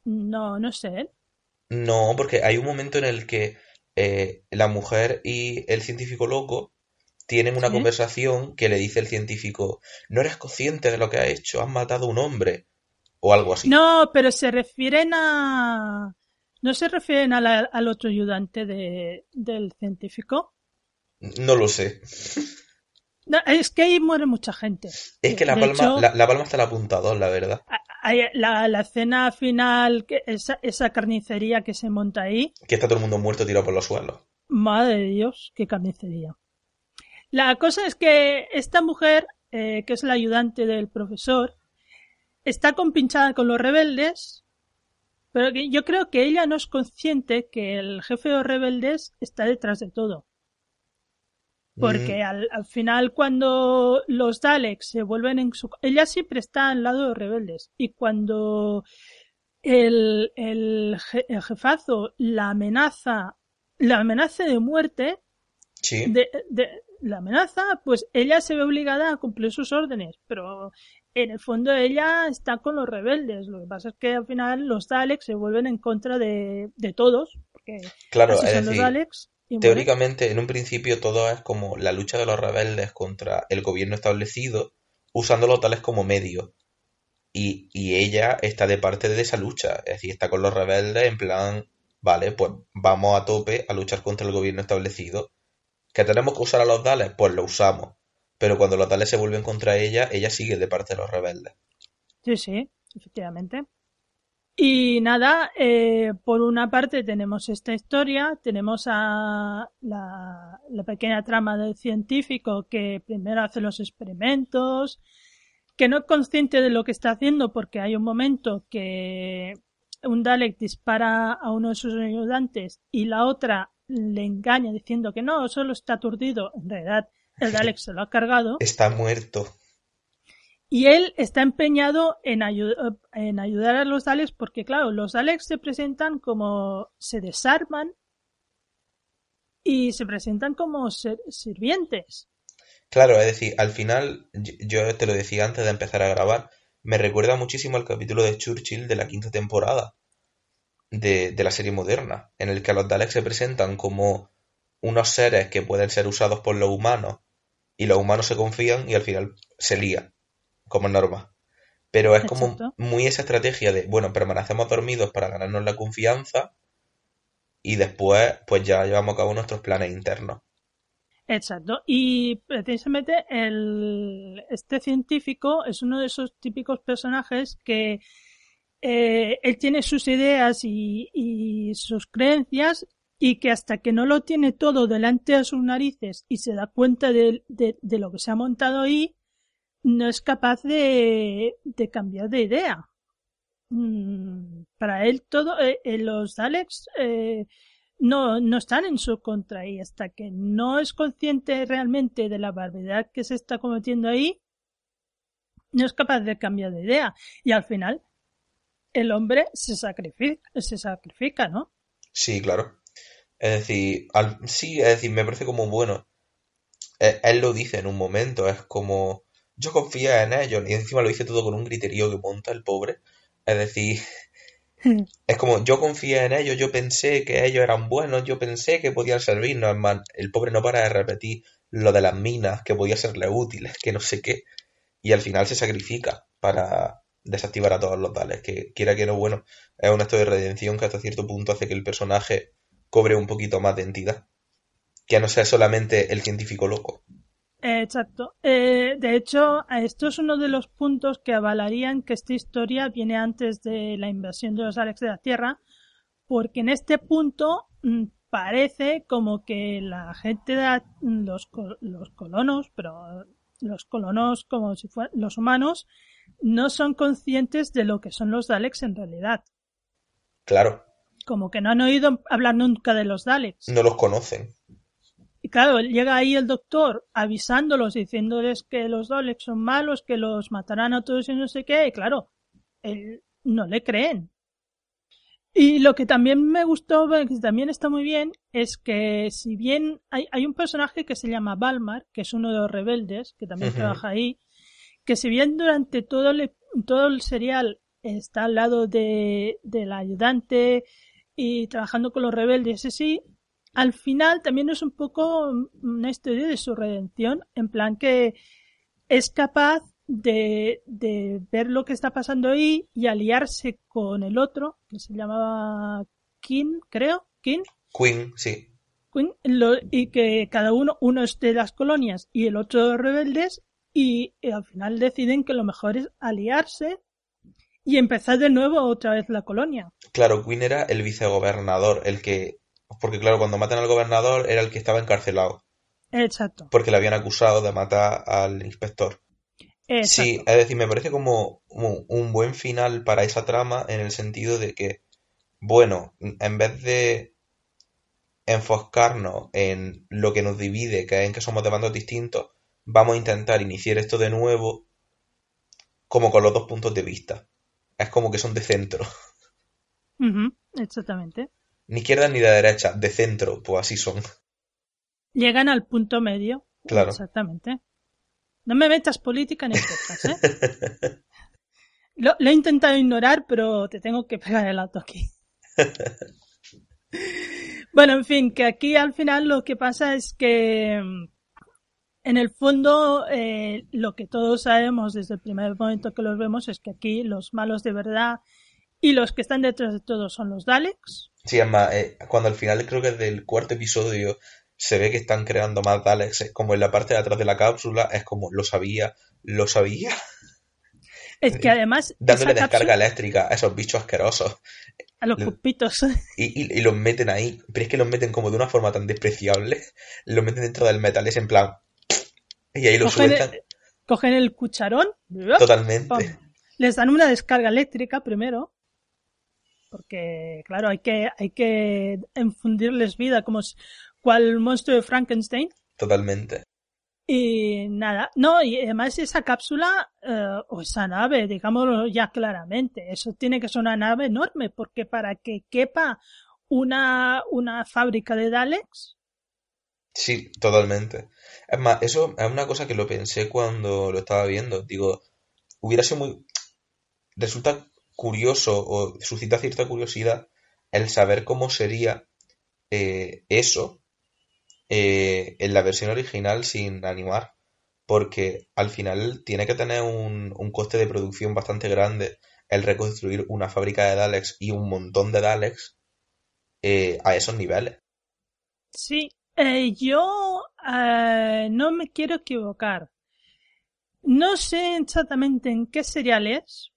no, no sé. No, porque hay un momento en el que eh, la mujer y el científico loco tienen una Sí. conversación que le dice el científico, no eres consciente de lo que has hecho, has matado a un hombre, o algo así. No, pero se refieren a. No se refieren a la- al otro ayudante de, del científico. No lo sé. No, es que ahí muere mucha gente. Es que la De palma, hecho- la, la palma está el apuntador, la verdad. La, la escena final, que esa, esa carnicería que se monta ahí, Que está todo el mundo muerto tirado por los suelos. madre de Dios, qué carnicería. La cosa es que esta mujer, eh, que es la ayudante del profesor, está compinchada con los rebeldes, pero yo creo que ella no es consciente que el jefe de los rebeldes está detrás de todo. Porque Mm, al, al final cuando los Daleks se vuelven en su... Ella siempre está al lado de los rebeldes. Y cuando el, el, je- el jefazo la amenaza, la amenaza de muerte, Sí. de, de la amenaza, pues ella se ve obligada a cumplir sus órdenes, pero en el fondo ella está con los rebeldes. Lo que pasa es que al final los Daleks se vuelven en contra de, de todos, porque Claro, así es son los Daleks. Teóricamente, en un principio todo es como la lucha de los rebeldes contra el gobierno establecido, usándolos tales como medio. Y, y ella está de parte de esa lucha, es decir, está con los rebeldes en plan, vale, pues vamos a tope a luchar contra el gobierno establecido. ¿Que tenemos que usar a los Daleks? Pues lo usamos. Pero cuando los Daleks se vuelven contra ella, ella sigue de parte de los rebeldes. Sí, sí, efectivamente. Y nada, eh, por una parte tenemos esta historia, tenemos a la, la pequeña trama del científico que primero hace los experimentos, que no es consciente de lo que está haciendo porque hay un momento que un Dalek dispara a uno de sus ayudantes y la otra le engaña diciendo que no, solo está aturdido. En realidad, el Dalek se lo ha cargado. Está muerto. Y él está empeñado en, ayu- en ayudar a los Daleks porque, claro, los Daleks se presentan como se desarman y se presentan como sirvientes. Claro, es decir, al final, yo yo te lo decía antes de empezar a grabar, me recuerda muchísimo al capítulo de Churchill de la quinta temporada de, de la serie moderna, en el que los Daleks se presentan como unos seres que pueden ser usados por los humanos y los humanos se confían y al final se lía, como norma. Pero es como Exacto. muy esa estrategia de, bueno, permanecemos dormidos para ganarnos la confianza y después pues ya llevamos a cabo nuestros planes internos. Exacto. Y precisamente el, este científico es uno de esos típicos personajes que eh, él tiene sus ideas y, y sus creencias y que hasta que no lo tiene todo delante de sus narices y se da cuenta de, lo que se ha montado ahí, no es capaz de, de cambiar de idea. Mm, Para él todo, eh, eh, los Daleks eh, no, no están en su contra y hasta que no es consciente realmente de la barbaridad que se está cometiendo ahí, no es capaz de cambiar de idea. Y al final, el hombre se sacrifica, se sacrifica, ¿no? Sí, claro. Es decir, al- sí, es decir, me parece como bueno. Eh, Él lo dice en un momento, es como, yo confía en ellos, y encima lo dice todo con un griterío que monta el pobre. Es decir, <laughs> es como, yo confía en ellos, yo pensé que ellos eran buenos, yo pensé que podían servirnos. Es más, el pobre no para de repetir lo de las minas, que podía serle útiles, que no sé qué. Y al final se sacrifica para desactivar a todos los Daleks, que quiera que no, bueno, es un acto de redención que hasta cierto punto hace que el personaje cobre un poquito más de entidad. Que no sea solamente el científico loco. Eh, Exacto. Eh, de hecho, esto es uno de los puntos que avalarían que esta historia viene antes de la invasión de los Alex de la Tierra, porque en este punto mm, parece como que la gente de la- los, los colonos, pero los colonos como si fueran los humanos, no son conscientes de lo que son los Daleks en realidad. Claro, Como que no han oído hablar nunca de los Daleks. no los conocen. Y claro, llega ahí el doctor avisándolos, diciéndoles que los Daleks son malos, que los matarán a todos y no sé qué, y claro, él no le creen. Y lo que también me gustó, que también está muy bien, es que si bien hay, hay un personaje que se llama Balmar, que es uno de los rebeldes, que también trabaja ahí, que si bien durante todo el, todo el serial está al lado de, del ayudante y trabajando con los rebeldes, ese sí, al final también es un poco una historia de su redención, en plan que es capaz de, de ver lo que está pasando ahí y aliarse con el otro, que se llamaba King, creo, King, Queen, sí. Queen, lo- y que cada uno, uno es de las colonias y el otro de los rebeldes, y, y al final deciden que lo mejor es aliarse y empezar de nuevo otra vez la colonia. Claro, Queen era el vicegobernador, el que... Porque claro, cuando matan al gobernador era el que estaba encarcelado, Exacto. porque le habían acusado de matar al inspector. exacto. Sí, es decir, me parece como un, un buen final para esa trama en el sentido de que, bueno, en vez de enfocarnos en lo que nos divide, que es en que somos de bandos distintos, vamos a intentar iniciar esto de nuevo como con los dos puntos de vista. Es como que son de centro. <laughs> Exactamente. Ni izquierda ni de derecha, de centro, pues así son. Llegan al punto medio. Claro. Exactamente. No me metas política en el podcast, ¿eh? <laughs> lo, lo he intentado ignorar, pero te tengo que pegar el auto aquí. <laughs> bueno, en fin, que aquí al final lo que pasa es que en el fondo eh, lo que todos sabemos desde el primer momento que los vemos es que aquí los malos de verdad y los que están detrás de todo son los Daleks. Sí, es más, eh, cuando al final creo que del cuarto episodio se ve que están creando más Daleks, es como en la parte de atrás de la cápsula, es como lo sabía, lo sabía. Es que además... <laughs> Dándole descarga cápsula- eléctrica a esos bichos asquerosos. A los pupitos. <laughs> Y, y- y los meten ahí. Pero es que los meten como de una forma tan despreciable. Los meten dentro del metal, es en plan. Y ahí lo cogen, sueltan el, cogen el cucharón. totalmente. pam, Les dan una descarga eléctrica primero. Porque, claro, hay que, hay que infundirles vida como cual monstruo de Frankenstein. Totalmente. Y nada, no, y además esa cápsula, eh, o esa nave, digámoslo ya claramente, eso tiene que ser una nave enorme, porque para que quepa una, una fábrica de Daleks, Sí, totalmente. Es más, eso es una cosa que lo pensé cuando lo estaba viendo. Digo, hubiera sido muy... Resulta curioso o suscita cierta curiosidad el saber cómo sería eh, eso eh, en la versión original sin animar. Porque al final tiene que tener un, un coste de producción bastante grande el reconstruir una fábrica de Daleks y un montón de Daleks eh, a esos niveles. sí, eh, yo eh, no me quiero equivocar. No sé exactamente en qué serial es,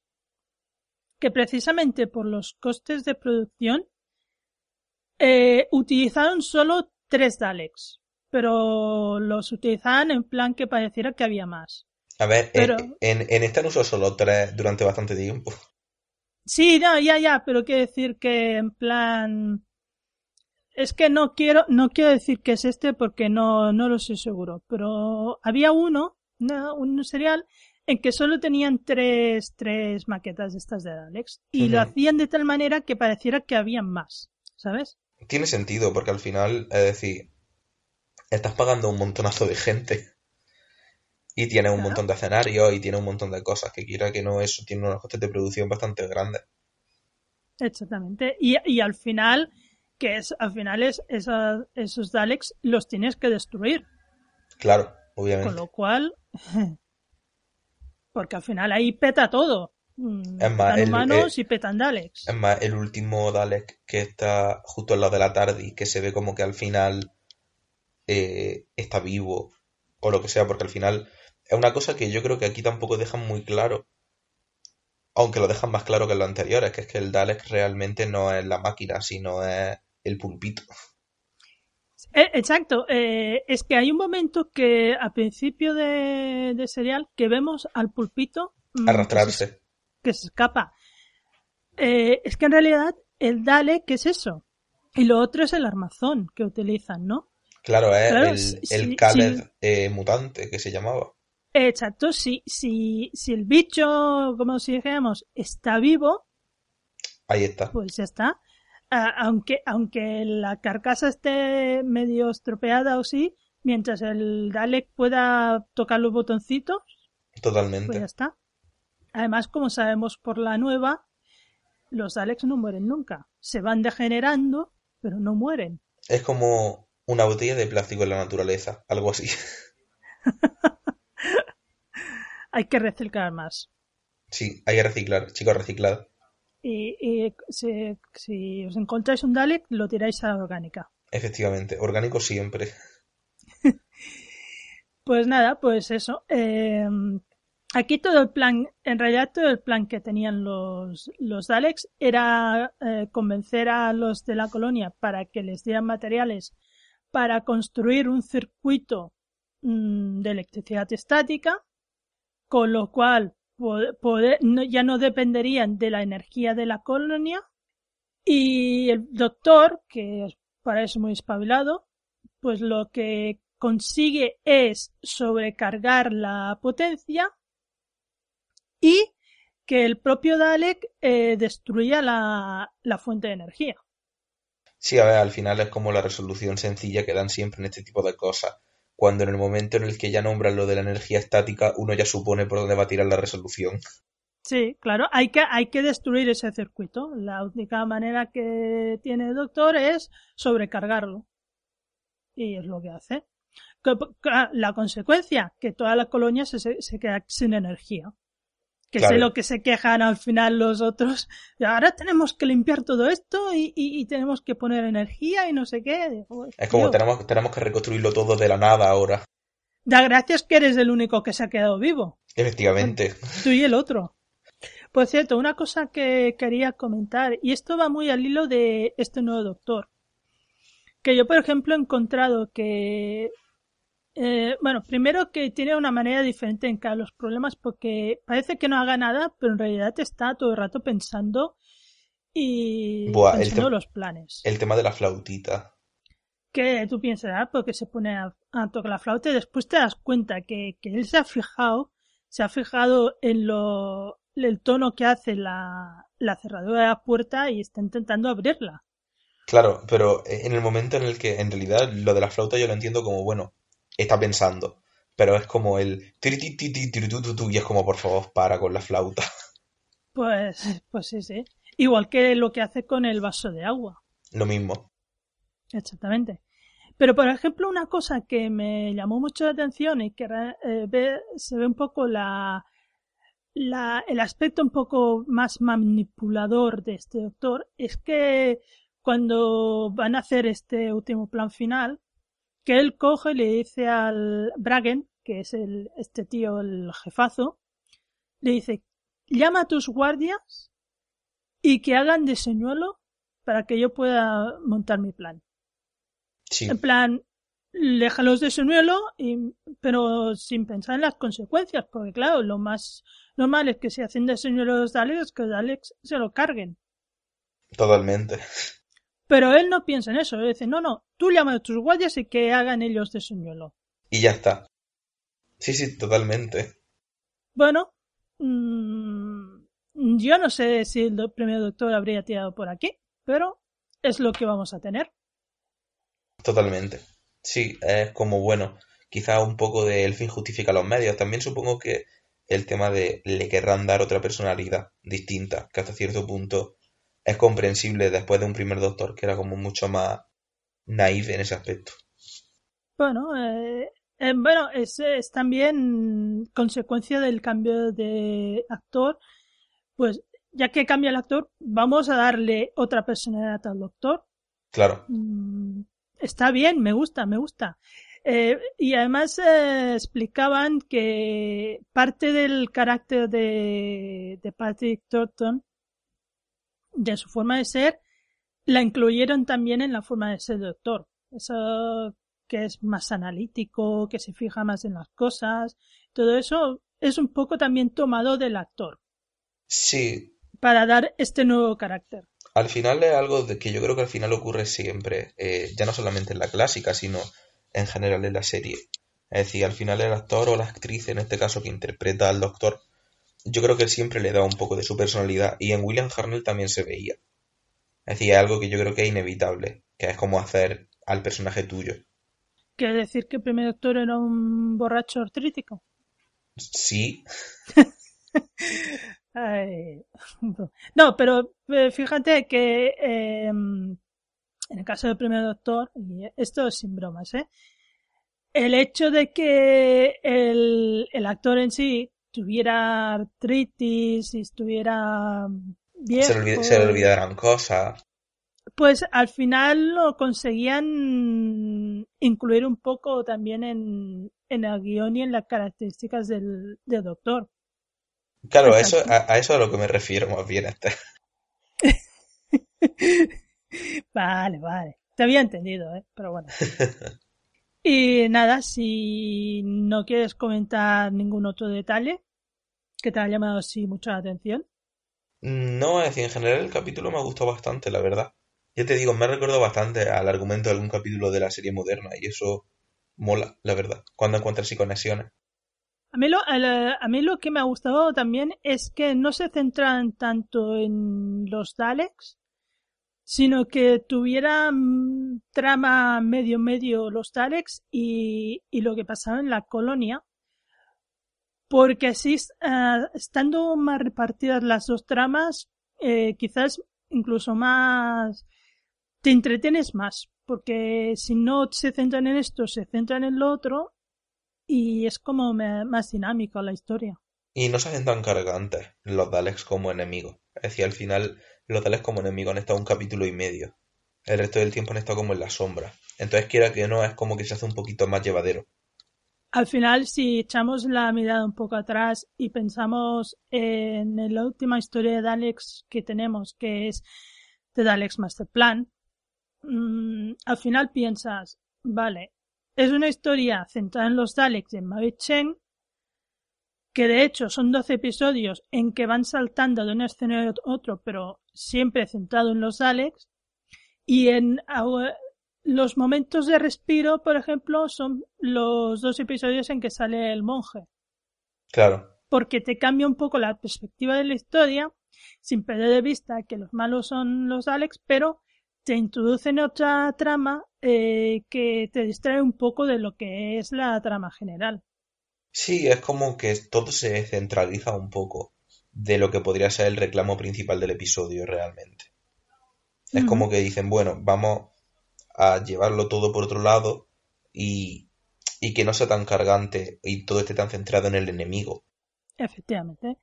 que precisamente por los costes de producción eh, utilizaron solo tres Daleks, pero los utilizaban en plan que pareciera que había más. A ver, Pero- en, en, en este han usado solo tres durante bastante tiempo. Sí, no, ya, ya, pero quiero decir que en plan es que no quiero, no quiero decir que es este porque no, no lo sé seguro, pero había uno, una- un serial en que solo tenían tres, tres maquetas de estas de Daleks y lo hacían de tal manera que pareciera que habían más, ¿sabes? Tiene sentido, porque al final, es decir, estás pagando un montonazo de gente y tienes un Claro. montón de escenarios y tienes un montón de cosas que quiera que no, eso tiene unos costes de producción bastante grandes. Exactamente. Y, y al final, que es, al final es, esos Daleks los tienes que destruir. Claro, Con obviamente. lo cual, <laughs> porque al final ahí peta todo. Mm, Es más, petan el- humanos eh, y petan Daleks. Es más, el último Dalek que está justo al lado de la tarde y que se ve como que al final eh, está vivo o lo que sea, porque al final es una cosa que yo creo que aquí tampoco dejan muy claro, aunque lo dejan más claro que en los anteriores, que es que el Dalek realmente no es la máquina, sino es el pulpito. Eh, exacto. eh, es que hay un momento que al principio de, de serial que vemos al pulpito mm, que se- Arrastrarse. que se escapa. Eh, es que en realidad el Dalek es eso. Y lo otro es el armazón que utilizan, ¿no? Claro, es Claro, el, sí, el Khaled eh, mutante que se llamaba. Exacto, si, si, si el bicho, como si dijéramos, está vivo, Ahí está. pues ya está. Aunque, aunque la carcasa esté medio estropeada o sí, mientras el Dalek pueda tocar los botoncitos, pues ya Totalmente. está. Además, como sabemos por la nueva, los Daleks no mueren nunca. Se van degenerando, pero no mueren. Es como una botella de plástico en la naturaleza, algo así. <laughs> Hay que reciclar más. Sí, hay que reciclar, chicos, reciclad. Y, y si, si os encontráis un Dalek, lo tiráis a la orgánica. Efectivamente, orgánico siempre. <laughs> Pues nada, pues eso. eh, aquí todo el plan, en realidad todo el plan que tenían los, los Daleks era eh, convencer a los de la colonia para que les dieran materiales para construir un circuito mm, de electricidad estática, con lo cual ya no dependerían de la energía de la colonia. Y el doctor, que para eso muy espabilado, pues lo que consigue es sobrecargar la potencia y que el propio Dalek eh, destruya la, la fuente de energía. Sí, a ver, al final es como la resolución sencilla que dan siempre en este tipo de cosas. Cuando en el momento en el que ya nombran lo de la energía estática, uno ya supone por dónde va a tirar la resolución. Sí, claro, hay que, hay que destruir ese circuito. La única manera que tiene el doctor es sobrecargarlo. Y es lo que hace. La consecuencia, que toda la colonia se, se queda sin energía que sé lo que se quejan al final los otros. Ahora tenemos que limpiar todo esto y, tenemos que poner energía y no sé qué. es como tenemos, tenemos que reconstruirlo todo de la nada ahora. Da gracias que eres el único que se ha quedado vivo. Efectivamente. Tú y el otro. Por cierto, una cosa que quería comentar, y esto va muy al hilo de este nuevo doctor. Que yo, por ejemplo, he encontrado que eh, bueno, primero que tiene una manera diferente en cada los problemas porque parece que no haga nada, pero en realidad está todo el rato pensando y pensando los planes. El tema de la flautita. Que tú piensas, ah, porque se pone a, tocar la flauta y después te das cuenta que, él se ha fijado, se ha fijado en lo, el tono que hace la, la cerradura de la puerta y está intentando abrirla. Claro, pero en el momento en el que en realidad lo de la flauta yo lo entiendo como, bueno, está pensando. Pero es como el y es como, por favor, para con la flauta. <laughs> Pues, pues sí, sí. Igual que lo que hace con el vaso de agua. Lo mismo. Exactamente. Pero, por ejemplo, una cosa que me llamó mucho la atención y que eh, se ve un poco la, la, el aspecto un poco más manipulador de este doctor es que cuando van a hacer este último plan final, que él coge y le dice al Bragen, que es el, este tío, el jefazo, le dice, llama a tus guardias y que hagan de señuelo para que yo pueda montar mi plan. En plan, déjalos de señuelo, y, pero sin pensar en las consecuencias, porque claro, lo más normal es que si hacen de señuelo los Daleks, que los Daleks se lo carguen. Totalmente. Pero él no piensa en eso, él dice, no, no, tú llama a tus guardias y que hagan ellos de señuelo. Y ya está. Sí, sí, totalmente. Bueno, mmm, yo no sé si el primer doctor habría tirado por aquí, pero es lo que vamos a tener. Totalmente. Sí, es como bueno, quizá un poco de el fin justifica los medios. También supongo que el tema de le querrán dar otra personalidad distinta, que hasta cierto punto es comprensible después de un primer doctor que era como mucho más naive en ese aspecto. Bueno, eh, eh, bueno, es, es, también consecuencia del cambio de actor. Pues ya que cambia el actor, vamos a darle otra personalidad al doctor. Claro. Mm, está bien, me gusta, me gusta. Eh, y además explicaban que parte del carácter de, de Patrick Thornton de su forma de ser, la incluyeron también en la forma de ser doctor. Eso que es más analítico, que se fija más en las cosas, todo eso es un poco también tomado del actor. Sí. Para dar este nuevo carácter. Al final es algo de que yo creo que al final ocurre siempre, eh, ya no solamente en la clásica, sino en general en la serie. Es decir, al final el actor o la actriz, en este caso que interpreta al doctor, yo creo que siempre le da un poco de su personalidad y en William Harnell también se veía. Es decir, algo que yo creo que es inevitable, que es como hacer al personaje tuyo. ¿Quiere decir que el primer doctor era un borracho artrítico? Sí. <laughs> no, pero eh, fíjate que em, en el caso del primer doctor, y esto es sin bromas, ¿eh? el hecho de que el, el actor en sí tuviera artritis, y estuviera viejo. Se le, olvidaran cosas. Pues al final lo conseguían incluir un poco también en, en el guion y en las características del, doctor. Claro, eso, a, eso es a lo que me refiero más bien. Este. <laughs> vale, vale. Te había entendido, ¿eh? Pero bueno. <laughs> Y nada, si no quieres comentar ningún otro detalle que te haya llamado así mucho la atención. No, es decir, en general el capítulo me gustó bastante, la verdad. Ya te digo, me recuerdo bastante al argumento de algún capítulo de la serie moderna y eso mola, la verdad, cuando encuentras y conexiones. A mí, lo, a mí lo que me ha gustado también es que no se centran tanto en los Daleks, sino que tuviera mm, trama medio medio los Daleks y, y lo que pasaba en la colonia, porque así, uh, estando más repartidas las dos tramas, eh, quizás incluso más te entretienes más, porque si no se centran en esto, se centran en lo otro y es como más dinámica la historia. Y no se hacen tan cargantes los Daleks como enemigos. Es decir, al final los Daleks como enemigos han estado un capítulo y medio. El resto del tiempo han estado como en la sombra. Entonces, quiera que no, es como que se hace un poquito más llevadero. Al final, si echamos la mirada un poco atrás y pensamos en la última historia de Daleks que tenemos, que es The Daleks Master Plan, mmm, al final piensas, vale, es una historia centrada en los Daleks en Mavic que de hecho son 12 episodios en que van saltando de un escenario a otro, pero siempre centrado en los Daleks. Y en los momentos de respiro, por ejemplo, son los dos episodios en que sale el monje. Claro. Porque te cambia un poco la perspectiva de la historia, sin perder de vista que los malos son los Daleks, pero te introducen otra trama eh, que te distrae un poco de lo que es la trama general. Sí, es como que todo se centraliza un poco de lo que podría ser el reclamo principal del episodio realmente. Es como que dicen, bueno, vamos a llevarlo todo por otro lado y, y que no sea tan cargante y todo esté tan centrado en el enemigo. Efectivamente.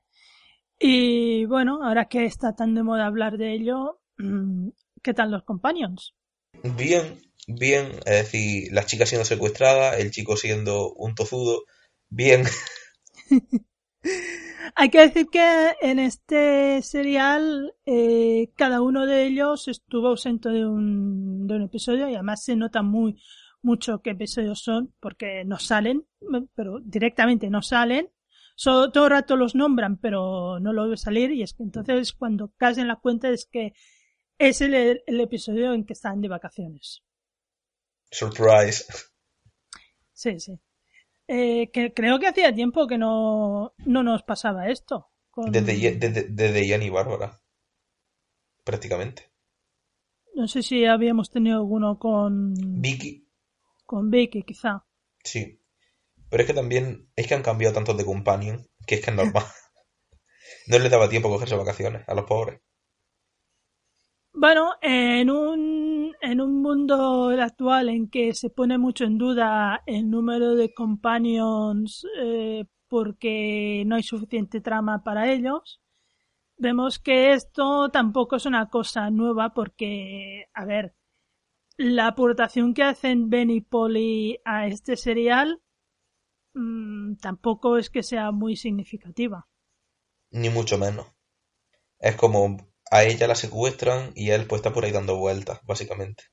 Y bueno, ahora que está tan de moda hablar de ello, mm, ¿qué tal los companions? Bien, bien, es decir, la chica siendo secuestrada, el chico siendo un tozudo, bien. <laughs> Hay que decir que en este serial eh, cada uno de ellos estuvo ausente de un, de un episodio y además se nota muy mucho qué episodios son porque no salen, pero directamente no salen. todo el rato los nombran, pero no lo ve salir y es que entonces cuando caes en la cuenta es que es el, el episodio en que están de vacaciones. Surprise. Sí, sí. Eh, que creo que hacía tiempo que no, no nos pasaba esto. Desde, desde, desde Ian y Bárbara. Prácticamente. No sé si habíamos tenido alguno con. Vicky. Con Vicky, quizá. Sí. Pero es que también. Es que han cambiado tanto de companion que es que es normal. <laughs> no les daba tiempo a cogerse vacaciones a los pobres. Bueno, en un, en un mundo actual en que se pone mucho en duda el número de companions eh, porque no hay suficiente trama para ellos, vemos que esto tampoco es una cosa nueva porque, a ver, la aportación que hacen Ben y Polly a este serial mmm, tampoco es que sea muy significativa. Ni mucho menos. Es como a ella la secuestran y él pues está por ahí dando vueltas, básicamente.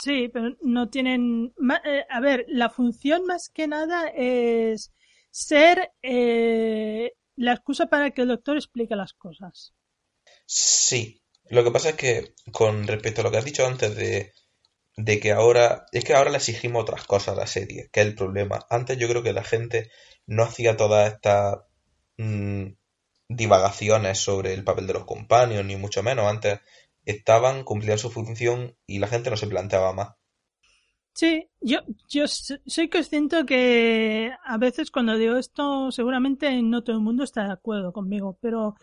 Sí, pero no tienen... Eh, a ver, la función más que nada es ser eh, la excusa para que el doctor explique las cosas. Sí, lo que pasa es que con respecto a lo que has dicho antes de, de que ahora... Es que ahora le exigimos otras cosas a la serie, que es el problema. Antes yo creo que la gente no hacía toda esta... Mm, divagaciones sobre el papel de los compañeros, ni mucho menos. Antes estaban, cumplían su función y la gente no se planteaba más. Sí, yo, yo soy consciente que a veces cuando digo esto seguramente no todo el mundo está de acuerdo conmigo, pero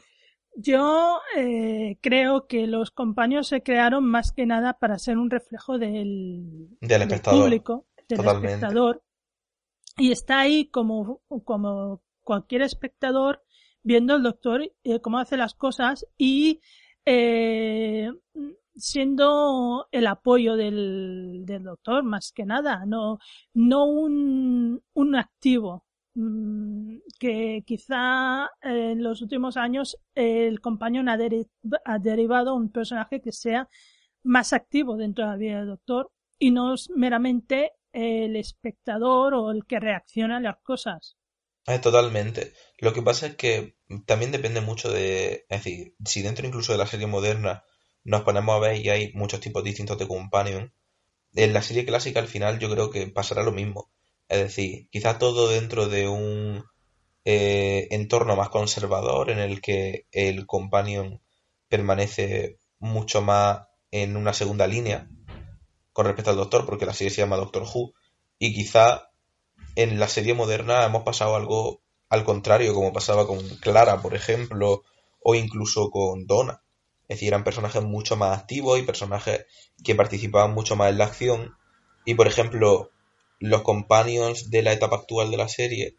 yo eh, creo que los compañeros se crearon más que nada para ser un reflejo del, del, público, del espectador. Y está ahí como, como cualquier espectador viendo el doctor eh, cómo hace las cosas y eh, siendo el apoyo del, del, doctor más que nada, no, no un, un activo mm, que quizá en los últimos años el compañero ha, derivado un personaje que sea más activo dentro de la vida del doctor y no es meramente el espectador o el que reacciona a las cosas. Eh, totalmente. Lo que pasa es que también depende mucho de, es decir, si dentro incluso de la serie moderna nos ponemos a ver y hay muchos tipos distintos de companion, en la serie clásica al final yo creo que pasará lo mismo. Es decir, quizá todo dentro de un eh, entorno más conservador en el que el companion permanece mucho más en una segunda línea con respecto al Doctor, porque la serie se llama Doctor Who, y quizá en la serie moderna hemos pasado algo al contrario, como pasaba con Clara, por ejemplo, o incluso con Donna. Es decir, eran personajes mucho más activos y personajes que participaban mucho más en la acción. Y por ejemplo, los companions de la etapa actual de la serie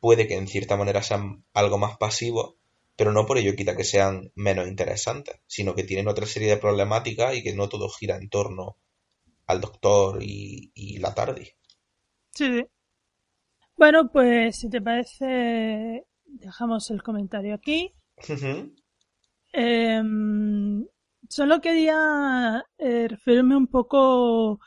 puede que en cierta manera sean algo más pasivos, pero no por ello quita que sean menos interesantes, sino que tienen otra serie de problemáticas y que no todo gira en torno al doctor y, la tarde. Sí, Bueno, pues si te parece, dejamos el comentario aquí. Em, solo quería eh, referirme un poco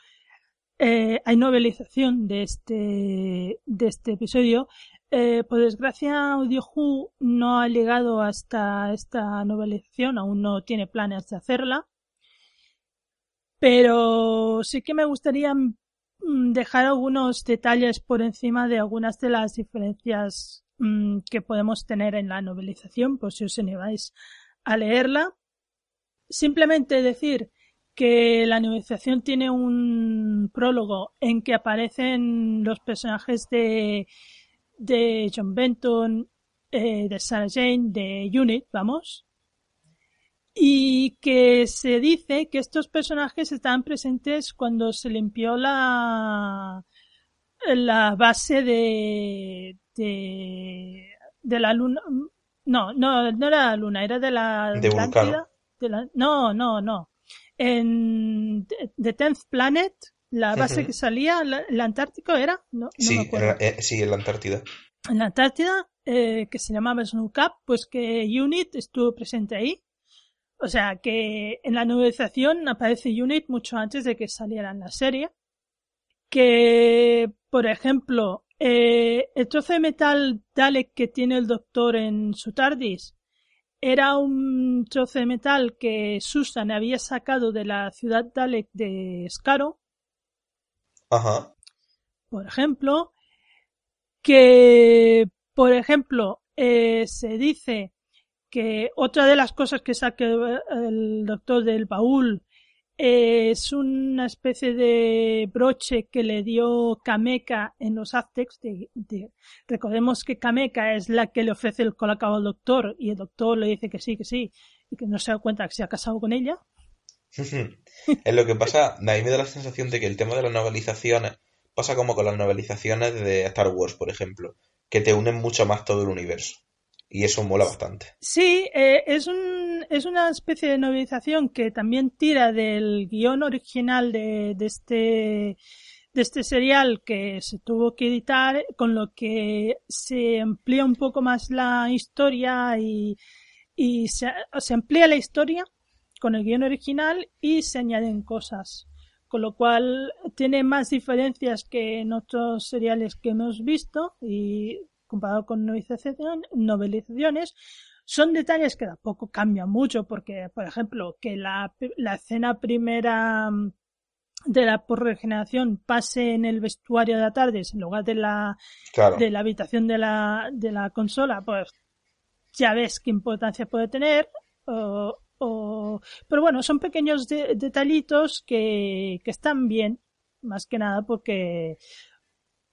eh, hay novelización de este de este episodio eh, por desgracia, Who no ha llegado hasta esta novelización, aún no tiene planes de hacerla. Pero sí que me gustaría dejar algunos detalles por encima de algunas de las diferencias mm, que podemos tener en la novelización, por si os animáis a leerla. Simplemente decir que la novelización tiene un prólogo en que aparecen los personajes de de John Benton, eh, de Sarah Jane, de Unit, vamos. Y que se dice que estos personajes estaban presentes cuando se limpió la, la base de, de, de la luna. No, no, no era la luna, era de la de la, no, no, no. En The Tenth Planet, la base que salía, ¿el Antártico era? No, sí, me acuerdo. Eh, sí, en la Antártida. En la Antártida, eh, que se llamaba Snow Cap, pues que Unit estuvo presente ahí. O sea que en la novelización aparece Unit mucho antes de que saliera en la serie. Que, por ejemplo, eh, el trozo de metal Dalek que tiene el doctor en su TARDIS era un trozo de metal que Susan había sacado de la ciudad Dalek de Scaro Ajá. Por ejemplo, que, por ejemplo, eh, se dice que otra de las cosas que saque el doctor del baúl es una especie de broche que le dio Kameka en los Aztecs. recordemos que Kameka es la que le ofrece el colacao al doctor y el doctor le dice que sí, que sí, y que no se da cuenta que se ha casado con ella. es lo que pasa, a mí me da la sensación de que el tema de las novelizaciones pasa como con las novelizaciones de Star Wars, por ejemplo, que te unen mucho más todo el universo. Y eso mola bastante. Sí, eh, es, un, es una especie de novelización que también tira del guion original de, de este de este serial que se tuvo que editar, con lo que se amplía un poco más la historia y, y se, se amplía la historia con el guion original y se añaden cosas. Con lo cual tiene más diferencias que en otros seriales que hemos visto y comparado con novelizaciones, son detalles que tampoco cambian mucho porque, por ejemplo, que la, la escena primera mm, de la por regeneración pase en el vestuario de la tarde en lugar de la de la habitación de la de la consola pues ya ves qué importancia puede tener o, pero bueno, son pequeños detallitos que, que están bien, más que nada porque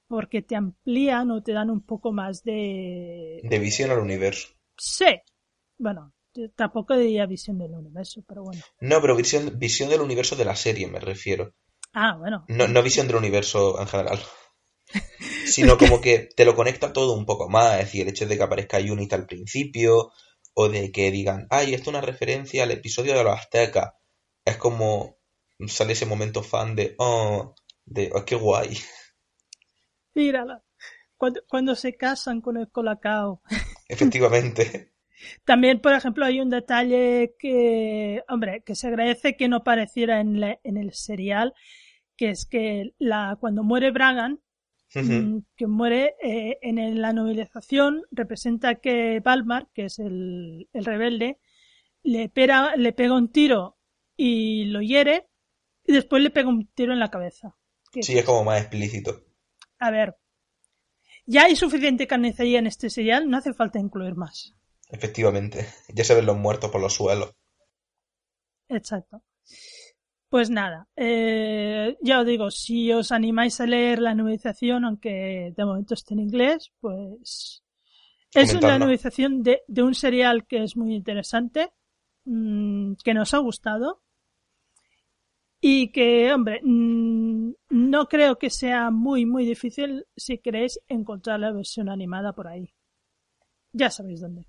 porque te amplían o te dan un poco más de... De visión al universo. Sí. Bueno, tampoco diría visión del universo, pero bueno. No, pero visión, visión del universo de la serie, me refiero. Ah, bueno. No, no visión del universo en general. <laughs> Sino como que te lo conecta todo un poco más. Es decir, el hecho de que aparezca Unit al principio, o de que digan, ay, esto es una referencia al episodio de los aztecas. Es como sale ese momento fan de, oh, de, oh, qué guay. Mírala, cuando, cuando se casan con el colacao. <laughs> Efectivamente. También, por ejemplo, hay un detalle que, hombre, que se agradece que no apareciera en, en el serial, que es que la, cuando muere Bragan, Mm, que muere eh, en la novelización representa que Balmar, que es el, rebelde, le, le pega un tiro y lo hiere y después le pega un tiro en la cabeza. sí, es como más explícito. A ver, ya hay suficiente carnicería en este serial, no hace falta incluir más. Efectivamente, ya se ven los muertos por los suelos. Exacto. Pues nada, eh, ya os digo, si os animáis a leer la novelización, aunque de momento esté en inglés, pues es una novelización de, de un serial que es muy interesante, mm, que nos ha gustado y que, hombre, mm, no creo que sea muy, muy difícil si queréis encontrar la versión animada por ahí. Ya sabéis dónde.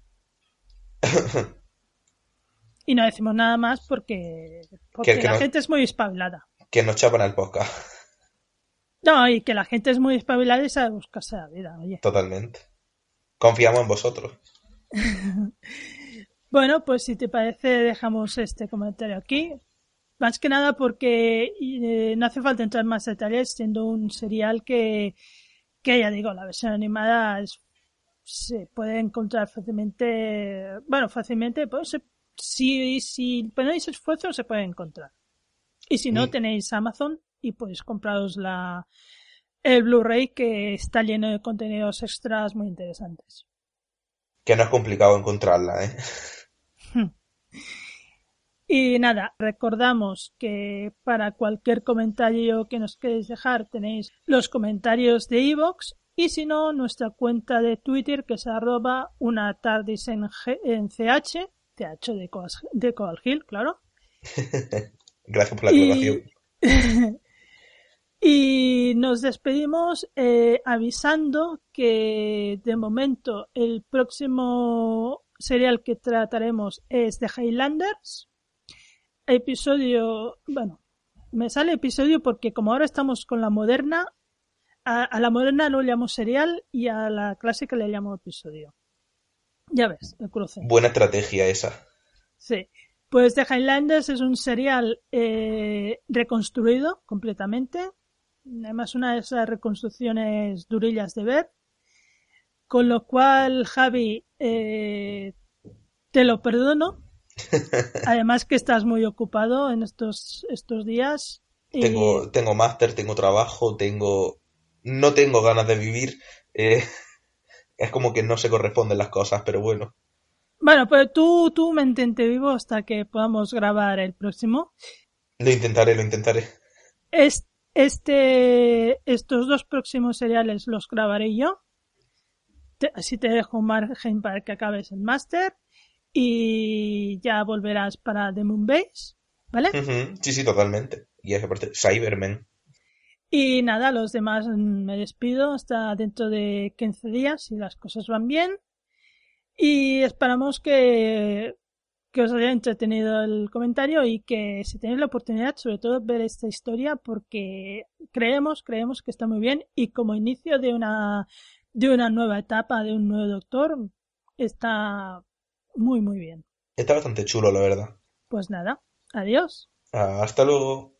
<coughs> Y no decimos nada más porque, porque Que- que la no- gente es muy espabilada. Que nos chapan el podcast. No, y que la gente es muy espabilada y sabe buscarse la vida, oye. Totalmente. Confiamos en vosotros. <laughs> Bueno, pues si te parece, dejamos este comentario aquí. Más que nada porque eh, no hace falta entrar en más detalles, siendo un serial que, que ya digo, la versión animada es- se puede encontrar fácilmente, bueno, fácilmente, pues si, si ponéis esfuerzo se puede encontrar. Y si no, Mm. tenéis Amazon y podéis compraros la, el Blu-ray que está lleno de contenidos extras muy interesantes. Que no es complicado encontrarla, ¿eh? Y nada, recordamos que para cualquier comentario que nos queréis dejar tenéis los comentarios de iVoox y si no, nuestra cuenta de Twitter que es arroba una tardis en, G- en CH, CH de, Coas- de Coal Hill, claro. <laughs> Gracias por la Y-. <laughs> Y nos despedimos eh, avisando que de momento el próximo serial que trataremos es The Highlanders. Episodio, bueno, me sale episodio porque como ahora estamos con la moderna, a, a la moderna lo llamo serial y a la clásica le llamo episodio. Ya ves, el cruce. Buena estrategia esa. Sí. Pues The Highlanders es un serial eh, reconstruido completamente. Además, una de esas reconstrucciones durillas de ver. Con lo cual, Javi, eh, te lo perdono. Además que estás muy ocupado en estos, estos días. Y- Tengo, tengo máster, tengo trabajo, tengo... No tengo ganas de vivir. eh, <laughs> Es como que no se corresponden las cosas, pero bueno. Bueno, pues tú, tú mantente vivo hasta que podamos grabar el próximo. Lo intentaré, lo intentaré. Es- Este, estos dos próximos seriales los grabaré yo. Te- así te dejo un margen para que acabes el máster. Y ya volverás para The Moon Base. ¿Vale? Sí, sí, totalmente. Y es aparte, Cybermen. Y nada, los demás mm, me despido hasta dentro de 15 días si las cosas van bien. Y esperamos que, que os haya entretenido el comentario y que si tenéis la oportunidad, sobre todo, ver esta historia porque creemos, creemos que está muy bien y como inicio de una, de una nueva etapa, de un nuevo doctor, está muy, muy bien. Está bastante chulo, la verdad. Pues nada, adiós. Hasta luego.